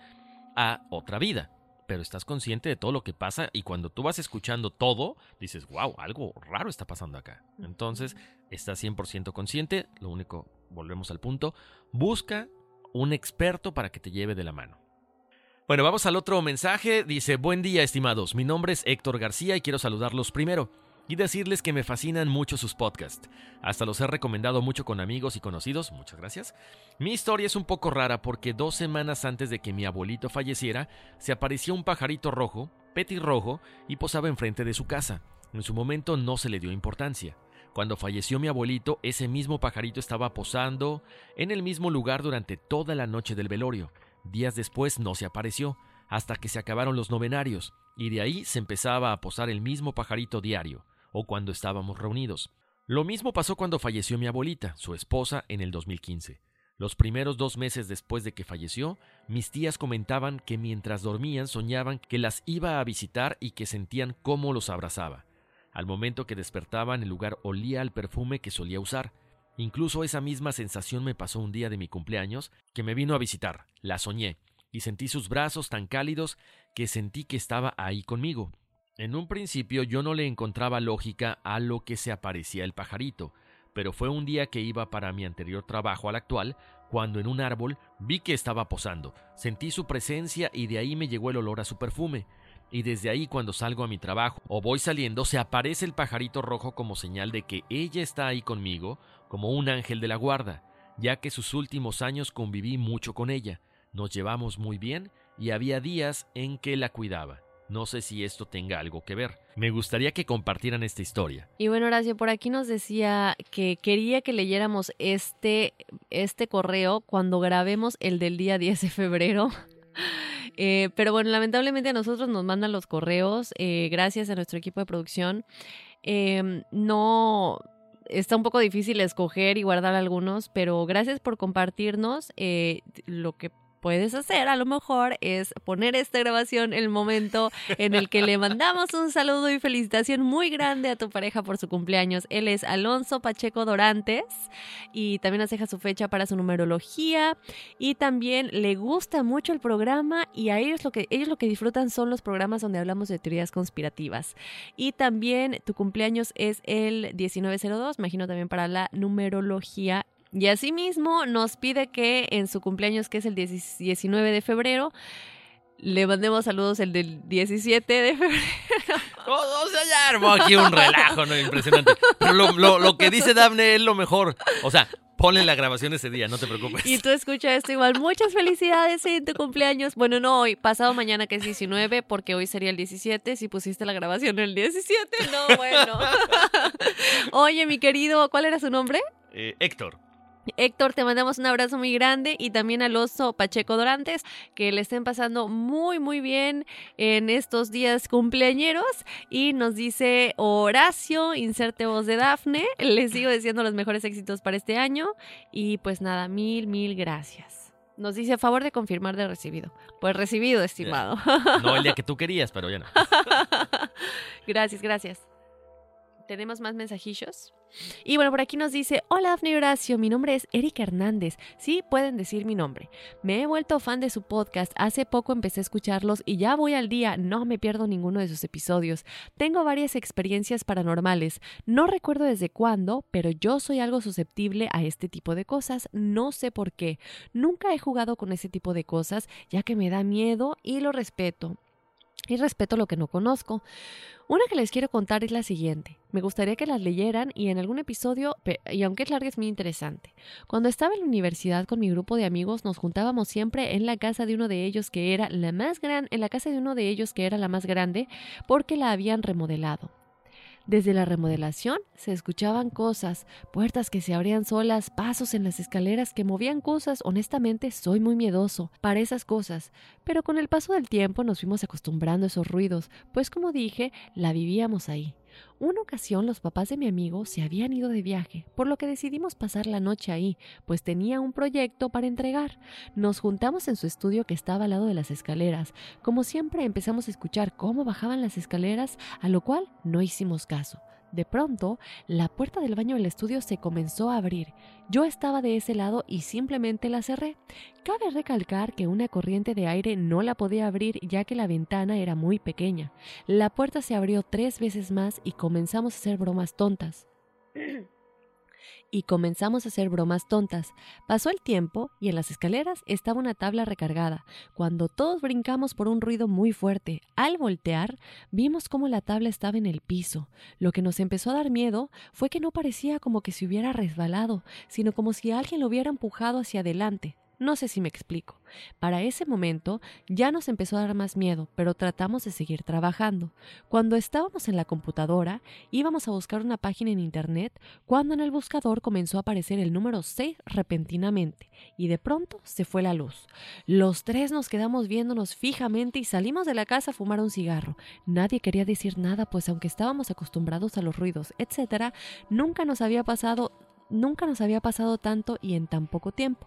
a otra vida. Pero estás consciente de todo lo que pasa y cuando tú vas escuchando todo, dices, wow, algo raro está pasando acá. Entonces, estás 100% consciente. Lo único, volvemos al punto, busca un experto para que te lleve de la mano. Bueno, vamos al otro mensaje. Dice, buen día, estimados. Mi nombre es Héctor García y quiero saludarlos primero y decirles que me fascinan mucho sus podcasts. Hasta los he recomendado mucho con amigos y conocidos. Muchas gracias. Mi historia es un poco rara porque dos semanas antes de que mi abuelito falleciera, se apareció un pajarito rojo, petirrojo, y posaba enfrente de su casa. En su momento no se le dio importancia. Cuando falleció mi abuelito, ese mismo pajarito estaba posando en el mismo lugar durante toda la noche del velorio. Días después no se apareció, hasta que se acabaron los novenarios, y de ahí se empezaba a posar el mismo pajarito diario, o cuando estábamos reunidos. Lo mismo pasó cuando falleció mi abuelita, su esposa, en el 2015. Los primeros dos meses después de que falleció, mis tías comentaban que mientras dormían soñaban que las iba a visitar y que sentían cómo los abrazaba. Al momento que despertaban el lugar olía al perfume que solía usar. Incluso esa misma sensación me pasó un día de mi cumpleaños, que me vino a visitar. La soñé, y sentí sus brazos tan cálidos que sentí que estaba ahí conmigo. En un principio yo no le encontraba lógica a lo que se aparecía el pajarito, pero fue un día que iba para mi anterior trabajo al actual, cuando en un árbol vi que estaba posando, sentí su presencia y de ahí me llegó el olor a su perfume. Y desde ahí cuando salgo a mi trabajo o voy saliendo se aparece el pajarito rojo como señal de que ella está ahí conmigo, como un ángel de la guarda, ya que sus últimos años conviví mucho con ella, nos llevamos muy bien y había días en que la cuidaba. No sé si esto tenga algo que ver. Me gustaría que compartieran esta historia. Y bueno, Horacio, por aquí nos decía que quería que leyéramos este, este correo cuando grabemos el del día 10 de febrero. <laughs> Eh, pero bueno, lamentablemente a nosotros nos mandan los correos, eh, gracias a nuestro equipo de producción. Em, no, está un poco difícil escoger y guardar algunos, pero gracias por compartirnos eh, lo que puedes hacer a lo mejor es poner esta grabación el momento en el que le mandamos un saludo y felicitación muy grande a tu pareja por su cumpleaños. Él es Alonso Pacheco Dorantes y también nos deja su fecha para su numerología y también le gusta mucho el programa y a ellos lo que ellos lo que disfrutan son los programas donde hablamos de teorías conspirativas. Y también tu cumpleaños es el 1902, imagino también para la numerología y asimismo nos pide que en su cumpleaños, que es el 19 de febrero, le mandemos saludos el del 17 de febrero. <laughs> O, sea, ya armó aquí un relajo, ¿no? Impresionante. Pero lo, lo, que dice Dafne es lo mejor. O sea, ponle la grabación ese día, no te preocupes. Y tú escucha esto igual. Muchas felicidades en tu cumpleaños. Bueno, no hoy, pasado mañana que es 19, porque hoy sería el 17. Si pusiste la grabación el 17, no, bueno. <laughs> Oye, mi querido, ¿cuál era su nombre? Eh, Héctor. Héctor, te mandamos un abrazo muy grande y también al oso Pacheco Dorantes, que le estén pasando muy, muy bien en estos días cumpleañeros. Y nos dice Horacio, inserte voz de Dafne. Les sigo deseando los mejores éxitos para este año. Y pues nada, mil, mil gracias. Nos dice a favor de confirmar de recibido. Pues recibido, estimado. No el día <laughs> que tú querías, pero ya no. <laughs> gracias, gracias. ¿Tenemos más mensajillos? Y bueno, por aquí nos dice, hola Dafne Horacio, mi nombre es Erika Hernández. Sí, pueden decir mi nombre. Me he vuelto fan de su podcast, hace poco empecé a escucharlos y ya voy al día, no me pierdo ninguno de sus episodios. Tengo varias experiencias paranormales, no recuerdo desde cuándo, pero yo soy algo susceptible a este tipo de cosas, no sé por qué. Nunca he jugado con ese tipo de cosas, ya que me da miedo y lo respeto y respeto lo que no conozco. Una que les quiero contar es la siguiente. Me gustaría que las leyeran y en algún episodio, y aunque es larga es muy interesante. Cuando estaba en la universidad con mi grupo de amigos nos juntábamos siempre en la casa de uno de ellos que era la más grande, en la casa de uno de ellos que era la más grande porque la habían remodelado. Desde la remodelación se escuchaban cosas, puertas que se abrían solas, pasos en las escaleras que movían cosas. Honestamente, soy muy miedoso para esas cosas, pero con el paso del tiempo nos fuimos acostumbrando a esos ruidos, pues como dije, la vivíamos ahí. Una ocasión los papás de mi amigo se habían ido de viaje, por lo que decidimos pasar la noche ahí, pues tenía un proyecto para entregar. Nos juntamos en su estudio que estaba al lado de las escaleras. Como siempre empezamos a escuchar cómo bajaban las escaleras, a lo cual no hicimos caso. De pronto, la puerta del baño del estudio se comenzó a abrir. Yo estaba de ese lado y simplemente la cerré. Cabe recalcar que una corriente de aire no la podía abrir ya que la ventana era muy pequeña. La puerta se abrió tres veces más y comenzamos a hacer bromas tontas. <clears throat> y comenzamos a hacer bromas tontas. Pasó el tiempo y en las escaleras estaba una tabla recargada. Cuando todos brincamos por un ruido muy fuerte, al voltear, vimos cómo la tabla estaba en el piso. Lo que nos empezó a dar miedo fue que no parecía como que se hubiera resbalado, sino como si alguien lo hubiera empujado hacia adelante. No sé si me explico. Para ese momento ya nos empezó a dar más miedo, pero tratamos de seguir trabajando. Cuando estábamos en la computadora, íbamos a buscar una página en Internet, cuando en el buscador comenzó a aparecer el número 6 repentinamente, y de pronto se fue la luz. Los tres nos quedamos viéndonos fijamente y salimos de la casa a fumar un cigarro. Nadie quería decir nada, pues aunque estábamos acostumbrados a los ruidos, etc., nunca nos había pasado nunca nos había pasado tanto y en tan poco tiempo.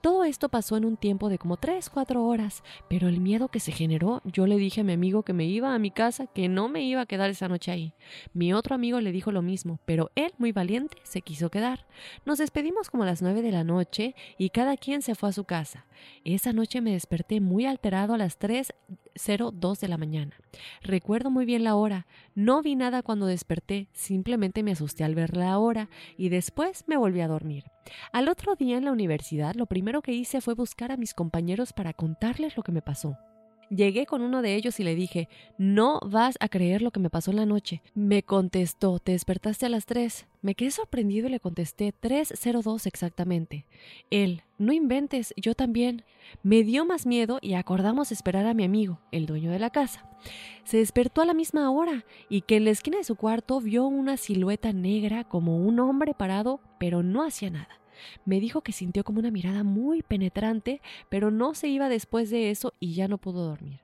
Todo esto pasó en un tiempo de como 3, 4 horas, pero el miedo que se generó, yo le dije a mi amigo que me iba a mi casa, que no me iba a quedar esa noche ahí. Mi otro amigo le dijo lo mismo, pero él, muy valiente, se quiso quedar. Nos despedimos como a las 9 de la noche y cada quien se fue a su casa. Esa noche me desperté muy alterado a las 3.02 de la mañana. Recuerdo muy bien la hora, no vi nada cuando desperté, simplemente me asusté al ver la hora y después me volví a dormir. Al otro día en la universidad lo primero que hice fue buscar a mis compañeros para contarles lo que me pasó. Llegué con uno de ellos y le dije, no vas a creer lo que me pasó en la noche. Me contestó, te despertaste a las 3. Me quedé sorprendido y le contesté 302 exactamente. Él, no inventes, yo también. Me dio más miedo y acordamos esperar a mi amigo, el dueño de la casa. Se despertó a la misma hora y que en la esquina de su cuarto vio una silueta negra como un hombre parado, pero no hacía nada. Me dijo que sintió como una mirada muy penetrante, pero no se iba después de eso y ya no pudo dormir.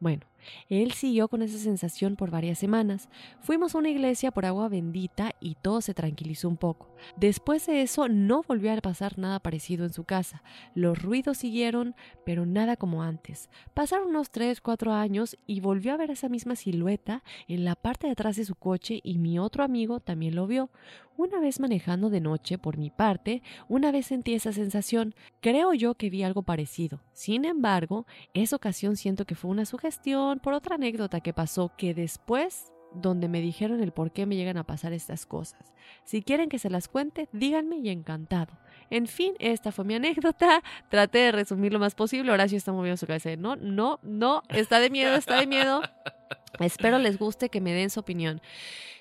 Bueno, él siguió con esa sensación por varias semanas. Fuimos a una iglesia por agua bendita y todo se tranquilizó un poco. Después de eso no volvió a pasar nada parecido en su casa. Los ruidos siguieron, pero nada como antes. Pasaron unos 3, 4 años y volvió a ver esa misma silueta en la parte de atrás de su coche y mi otro amigo también lo vio. Una vez manejando de noche, por mi parte, una vez sentí esa sensación. Creo yo que vi algo parecido. Sin embargo, esa ocasión siento que fue una sugestión por otra anécdota que pasó que después donde me dijeron el por qué me llegan a pasar estas cosas. Si quieren que se las cuente, díganme y encantado. En fin, esta fue mi anécdota. <laughs> Traté de resumir lo más posible. Horacio está moviendo su cabeza. No, no, no. Está de miedo, está de miedo. <laughs> Espero les guste que me den su opinión.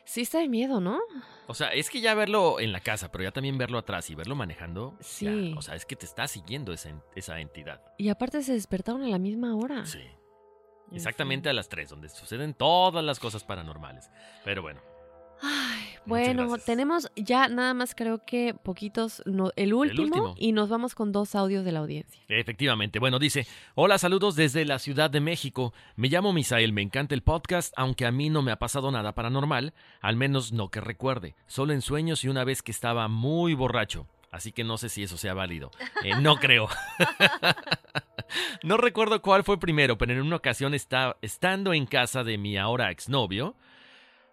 Sí está de miedo, ¿no? O sea, es que ya verlo en la casa, pero ya también verlo atrás y verlo manejando. Sí. o sea, es que te está siguiendo esa, esa entidad. Y aparte se despertaron a la misma hora. Sí. Exactamente a las 3, donde suceden todas las cosas paranormales. Pero bueno. Ay, bueno, tenemos ya nada más creo que poquitos, el, último, y nos vamos con dos audios de la audiencia. Efectivamente, bueno, dice, hola, saludos desde la Ciudad de México, me llamo Misael, me encanta el podcast, aunque a mí no me ha pasado nada paranormal, al menos no que recuerde, solo en sueños y una vez que estaba muy borracho. Así que no sé si eso sea válido. Eh, no creo. no recuerdo cuál fue primero, pero en una ocasión estaba, estando en casa de mi ahora exnovio,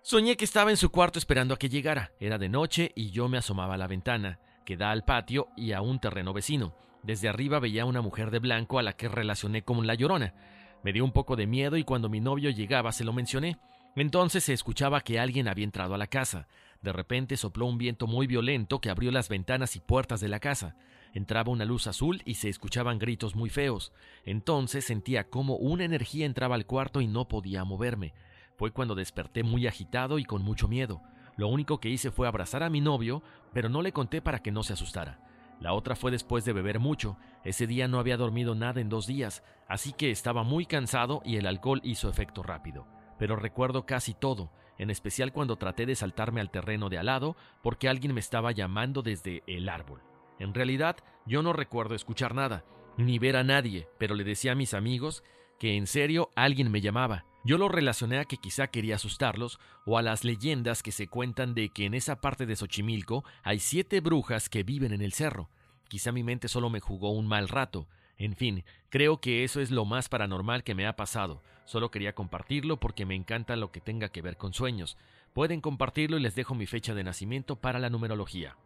soñé que estaba en su cuarto esperando a que llegara. Era de noche y yo me asomaba a la ventana, que da al patio y a un terreno vecino. Desde arriba veía a una mujer de blanco a la que relacioné con la llorona. Me dio un poco de miedo y cuando mi novio llegaba se lo mencioné. Entonces se escuchaba que alguien había entrado a la casa. De repente sopló un viento muy violento que abrió las ventanas y puertas de la casa. Entraba una luz azul y se escuchaban gritos muy feos. Entonces sentía como una energía entraba al cuarto y no podía moverme. Fue cuando desperté muy agitado y con mucho miedo. Lo único que hice fue abrazar a mi novio, pero no le conté para que no se asustara. La otra fue después de beber mucho. Ese día no había dormido nada en dos días, así que estaba muy cansado y el alcohol hizo efecto rápido. Pero recuerdo casi todo, en especial cuando traté de saltarme al terreno de al lado porque alguien me estaba llamando desde el árbol. En realidad, yo no recuerdo escuchar nada, ni ver a nadie, pero le decía a mis amigos que en serio alguien me llamaba. Yo lo relacioné a que quizá quería asustarlos o a las leyendas que se cuentan de que en esa parte de Xochimilco hay siete brujas que viven en el cerro. Quizá mi mente solo me jugó un mal rato. En fin, creo que eso es lo más paranormal que me ha pasado. Solo quería compartirlo porque me encanta lo que tenga que ver con sueños. Pueden compartirlo y les dejo mi fecha de nacimiento para la numerología.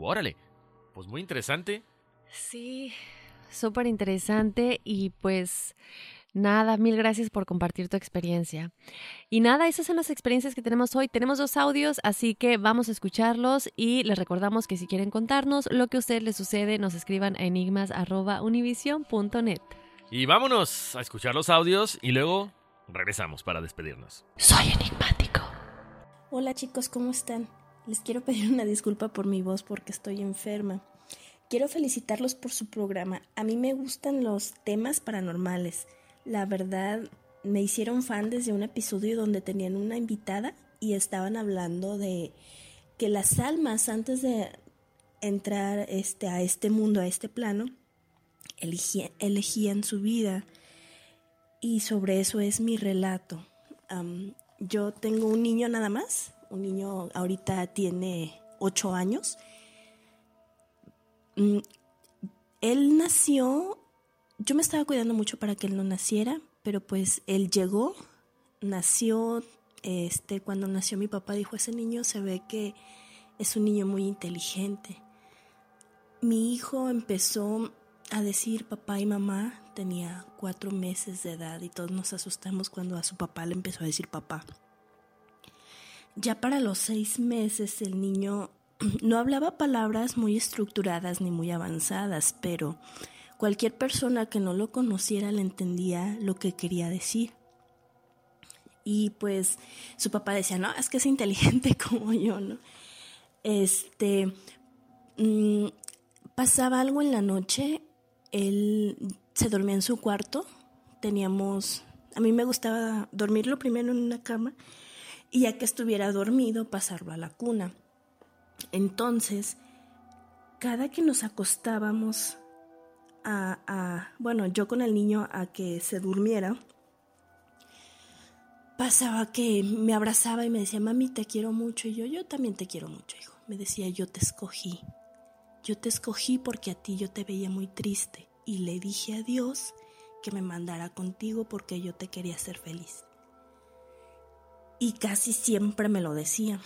¡Órale! Pues muy interesante. Sí, súper interesante y pues Nada, mil gracias por compartir tu experiencia. Y nada, esas son las experiencias que tenemos hoy. Tenemos dos audios, así que vamos a escucharlos y les recordamos que si quieren contarnos lo que a ustedes les sucede, nos escriban a enigmas.univision.net. Y vámonos a escuchar los audios y luego regresamos para despedirnos. Soy enigmático. Hola chicos, ¿cómo están? Les quiero pedir una disculpa por mi voz porque estoy enferma. Quiero felicitarlos por su programa. A mí me gustan los temas paranormales. La verdad, me hicieron fan desde un episodio donde tenían una invitada y estaban hablando de que las almas antes de entrar este, a este mundo, a este plano, elegían su vida y sobre eso es mi relato. yo tengo un niño nada más, un niño ahorita tiene ocho años. Mm, él nació, yo me estaba cuidando mucho para que él no naciera, pero pues él llegó, nació, este, cuando nació mi papá dijo, ese niño se ve que es un niño muy inteligente. Mi hijo empezó a decir papá y mamá tenía cuatro meses de edad y todos nos asustamos cuando a su papá le empezó a decir papá. Ya para los seis meses el niño <clears throat> no hablaba palabras muy estructuradas ni muy avanzadas, pero cualquier persona que no lo conociera le entendía lo que quería decir. Y pues su papá decía, no, es que es inteligente <laughs> como yo, ¿no? Este, mm, pasaba algo en la noche, él se dormía en su cuarto, teníamos, a mí me gustaba dormirlo primero en una cama y ya que estuviera dormido pasarlo a la cuna. Entonces, cada que nos acostábamos bueno, yo con el niño a que se durmiera, pasaba que me abrazaba y me decía, mami, te quiero mucho. Y yo, yo también te quiero mucho, hijo. Me decía, yo te escogí. Yo te escogí porque a ti yo te veía muy triste. Y le dije a Dios que me mandara contigo porque yo te quería hacer feliz. Y casi siempre me lo decía.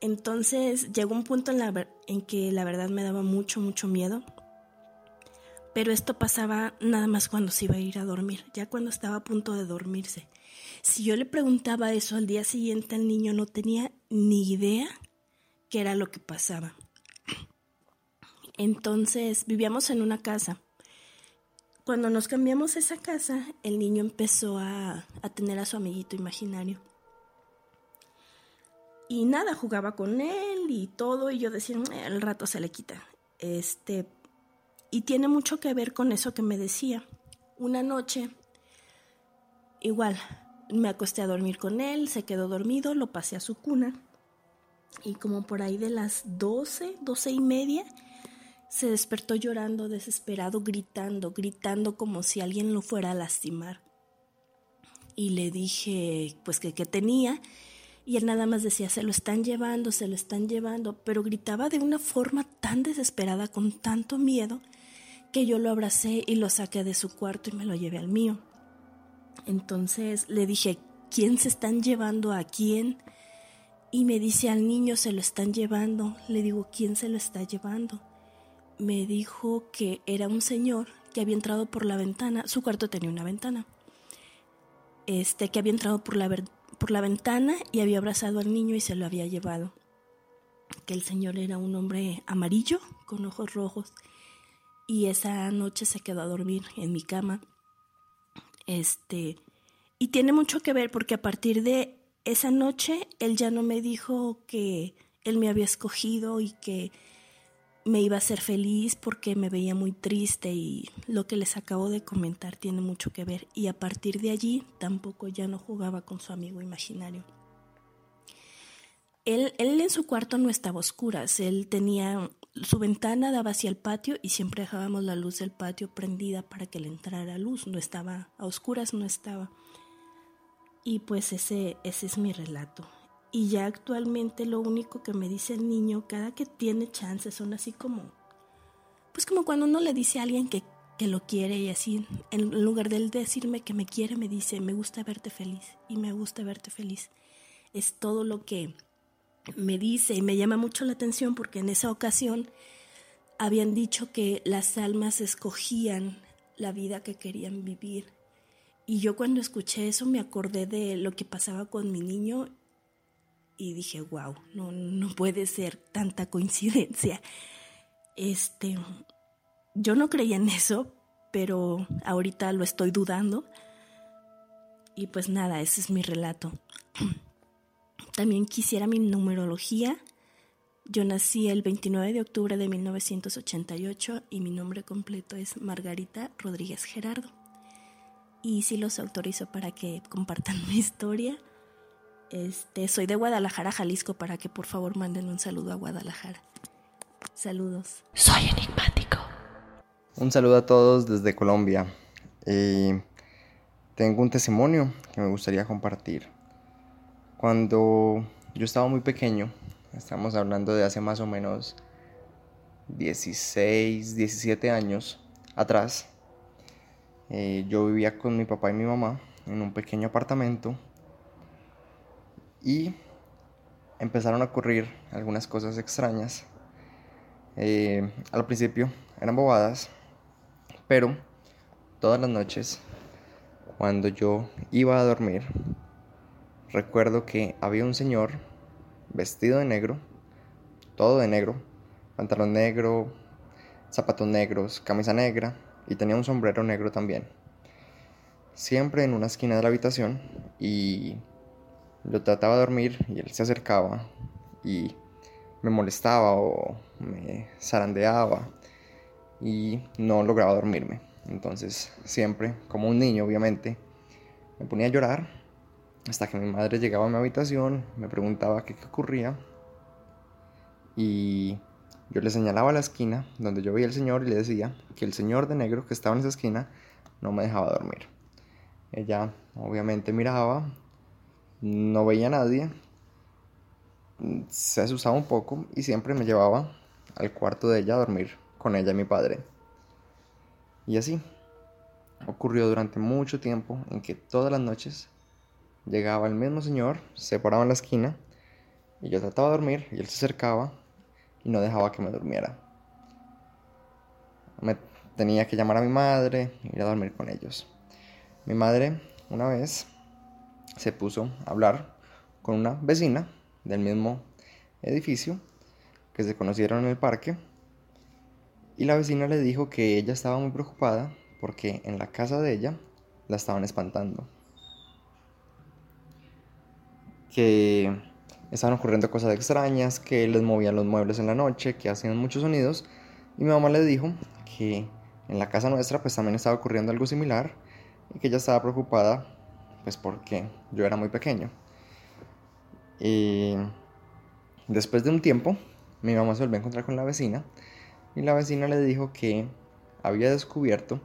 Entonces llegó un punto en, la, en que la verdad me daba mucho, mucho miedo. Pero esto pasaba nada más cuando se iba a ir a dormir, ya cuando estaba a punto de dormirse. Si yo le preguntaba eso al día siguiente al niño no tenía ni idea qué era lo que pasaba. Entonces vivíamos en una casa cuando nos cambiamos esa casa, el niño empezó a, tener a su amiguito imaginario. Y nada, jugaba con él y todo, y yo decía, eh, al rato se le quita. Este, y tiene mucho que ver con eso que me decía. Una noche, igual, me acosté a dormir con él, se quedó dormido, lo pasé a su cuna. Y como por ahí de las doce, doce y media, se despertó llorando, desesperado, gritando, gritando como si alguien lo fuera a lastimar. Y le dije, pues que tenía, y él nada más decía, se lo están llevando, se lo están llevando, pero gritaba de una forma tan desesperada, con tanto miedo, que yo lo abracé y lo saqué de su cuarto y me lo llevé al mío. Entonces le dije, ¿quién se están llevando a quién? Y me dice, al niño se lo están llevando. Le digo, ¿quién se lo está llevando? me dijo que era un señor que había entrado por la ventana, su cuarto tenía una ventana, este, que había entrado por la, por la ventana y había abrazado al niño y se lo había llevado. Que el señor era un hombre amarillo con ojos rojos y esa noche se quedó a dormir en mi cama. Este, y tiene mucho que ver porque a partir de esa noche él ya no me dijo que él me había escogido y que me iba a hacer feliz porque me veía muy triste y lo que les acabo de comentar tiene mucho que ver. Y a partir de allí tampoco ya no jugaba con su amigo imaginario. Él, él en su cuarto no estaba a oscuras, él tenía su ventana daba hacia el patio y siempre dejábamos la luz del patio prendida para que le entrara luz, no estaba a oscuras, no estaba. Y pues ese, ese es mi relato. Y ya actualmente lo único que me dice el niño cada que tiene chances son así como, pues como cuando uno le dice a alguien que, que lo quiere y así, en lugar de él decirme que me quiere, me dice, me gusta verte feliz y me gusta verte feliz. Es todo lo que me dice y me llama mucho la atención porque en esa ocasión habían dicho que las almas escogían la vida que querían vivir. Y yo cuando escuché eso me acordé de lo que pasaba con mi niño y dije, wow, no, no puede ser tanta coincidencia. Este, yo no creía en eso, pero ahorita lo estoy dudando. Y pues nada, ese es mi relato. También quisiera mi numerología. Yo nací el 29 de octubre de 1988 y mi nombre completo es Margarita Rodríguez Gerardo. Y si los autorizo para que compartan mi historia. Este, soy de Guadalajara, Jalisco, para que por favor manden un saludo a Guadalajara. Saludos. Soy enigmático. Un saludo a todos desde Colombia. tengo un testimonio que me gustaría compartir. Cuando yo estaba muy pequeño, estamos hablando de hace más o menos 16, 17 años atrás, eh, yo vivía con mi papá y mi mamá en un pequeño apartamento y empezaron a ocurrir algunas cosas extrañas. Eh, al principio eran bobadas, pero todas las noches, cuando yo iba a dormir, recuerdo que había un señor vestido de negro, todo de negro, pantalón negro, zapatos negros, camisa negra, y tenía un sombrero negro también. Siempre en una esquina de la habitación y lo trataba de dormir y él se acercaba y me molestaba o me zarandeaba y no lograba dormirme. Entonces siempre, como un niño obviamente, me ponía a llorar hasta que mi madre llegaba a mi habitación, me preguntaba qué, ocurría y yo le señalaba la esquina donde yo veía al señor y le decía que el señor de negro que estaba en esa esquina no me dejaba dormir. Ella obviamente miraba, no veía a nadie, se asustaba un poco y siempre me llevaba al cuarto de ella a dormir con ella y mi padre. Y así ocurrió durante mucho tiempo en que todas las noches llegaba el mismo señor, se paraba en la esquina y yo trataba de dormir y él se acercaba y no dejaba que me durmiera. Me tenía que llamar a mi madre y ir a dormir con ellos. Mi madre una vez se puso a hablar con una vecina del mismo edificio que se conocieron en el parque y la vecina le dijo que ella estaba muy preocupada porque en la casa de ella la estaban espantando. Que estaban ocurriendo cosas extrañas, que les movían los muebles en la noche, que hacían muchos sonidos. Y mi mamá le dijo que en la casa nuestra pues también estaba ocurriendo algo similar y que ella estaba preocupada pues porque yo era muy pequeño. Y después de un tiempo mi mamá se volvió a encontrar con la vecina y la vecina le dijo que había descubierto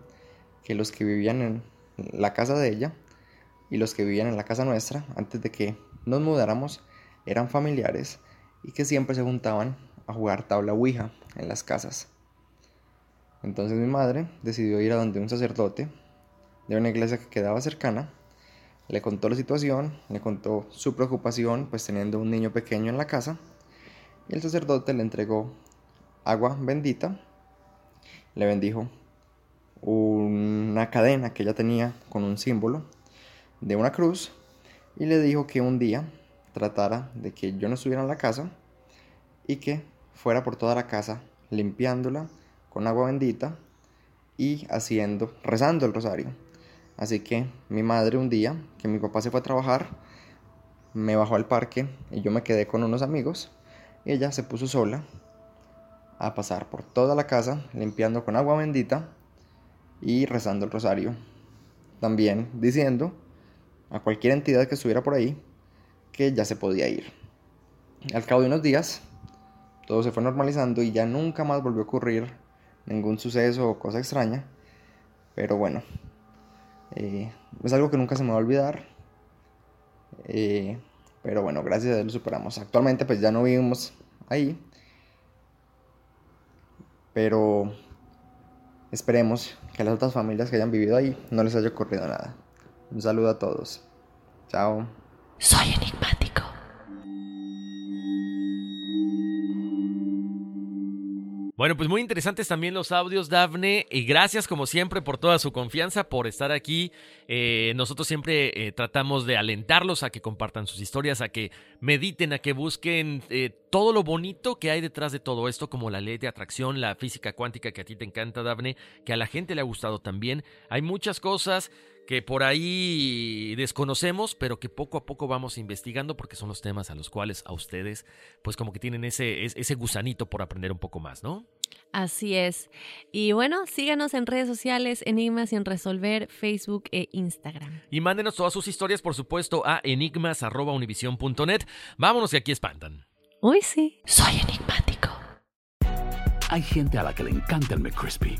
que los que vivían en la casa de ella y los que vivían en la casa nuestra antes de que nos mudáramos eran familiares y que siempre se juntaban a jugar tabla Ouija en las casas. Entonces mi madre decidió ir a donde un sacerdote de una iglesia que quedaba cercana, le contó la situación, le contó su preocupación pues teniendo un niño pequeño en la casa y el sacerdote le entregó agua bendita, le bendijo una cadena que ella tenía con un símbolo de una cruz y le dijo que un día tratara de que yo no estuviera en la casa y que fuera por toda la casa limpiándola con agua bendita y haciendo, rezando el rosario. Así que mi madre un día, que mi papá se fue a trabajar, me bajó al parque y yo me quedé con unos amigos. Y ella se puso sola a pasar por toda la casa limpiando con agua bendita y rezando el rosario. También diciendo a cualquier entidad que estuviera por ahí que ya se podía ir. Al cabo de unos días, todo se fue normalizando y ya nunca más volvió a ocurrir ningún suceso o cosa extraña. Pero bueno, eh, es algo que nunca se me va a olvidar. Eh, pero bueno, gracias a Dios lo superamos. Actualmente pues ya no vivimos ahí. Pero esperemos que a las otras familias que hayan vivido ahí no les haya ocurrido nada. Un saludo a todos. Chao. Soy enigmático. Bueno, pues muy interesantes también los audios, Dafne, y gracias como siempre por toda su confianza, por estar aquí. Eh, nosotros siempre eh, tratamos de alentarlos a que compartan sus historias, a que mediten, a que busquen eh, todo lo bonito que hay detrás de todo esto, como la ley de atracción, la física cuántica que a ti te encanta, Dafne, que a la gente le ha gustado también. Hay muchas cosas que por ahí desconocemos, pero que poco a poco vamos investigando porque son los temas a los cuales a ustedes, pues como que tienen ese, ese gusanito por aprender un poco más, ¿no? Así es. Y bueno, síganos en redes sociales, Enigmas sin resolver, Facebook e Instagram. Y mándenos todas sus historias, por supuesto, a enigmas.univision.net. Vámonos y aquí espantan. Uy, sí. Soy enigmático. Hay gente a la que le encanta el McCrispy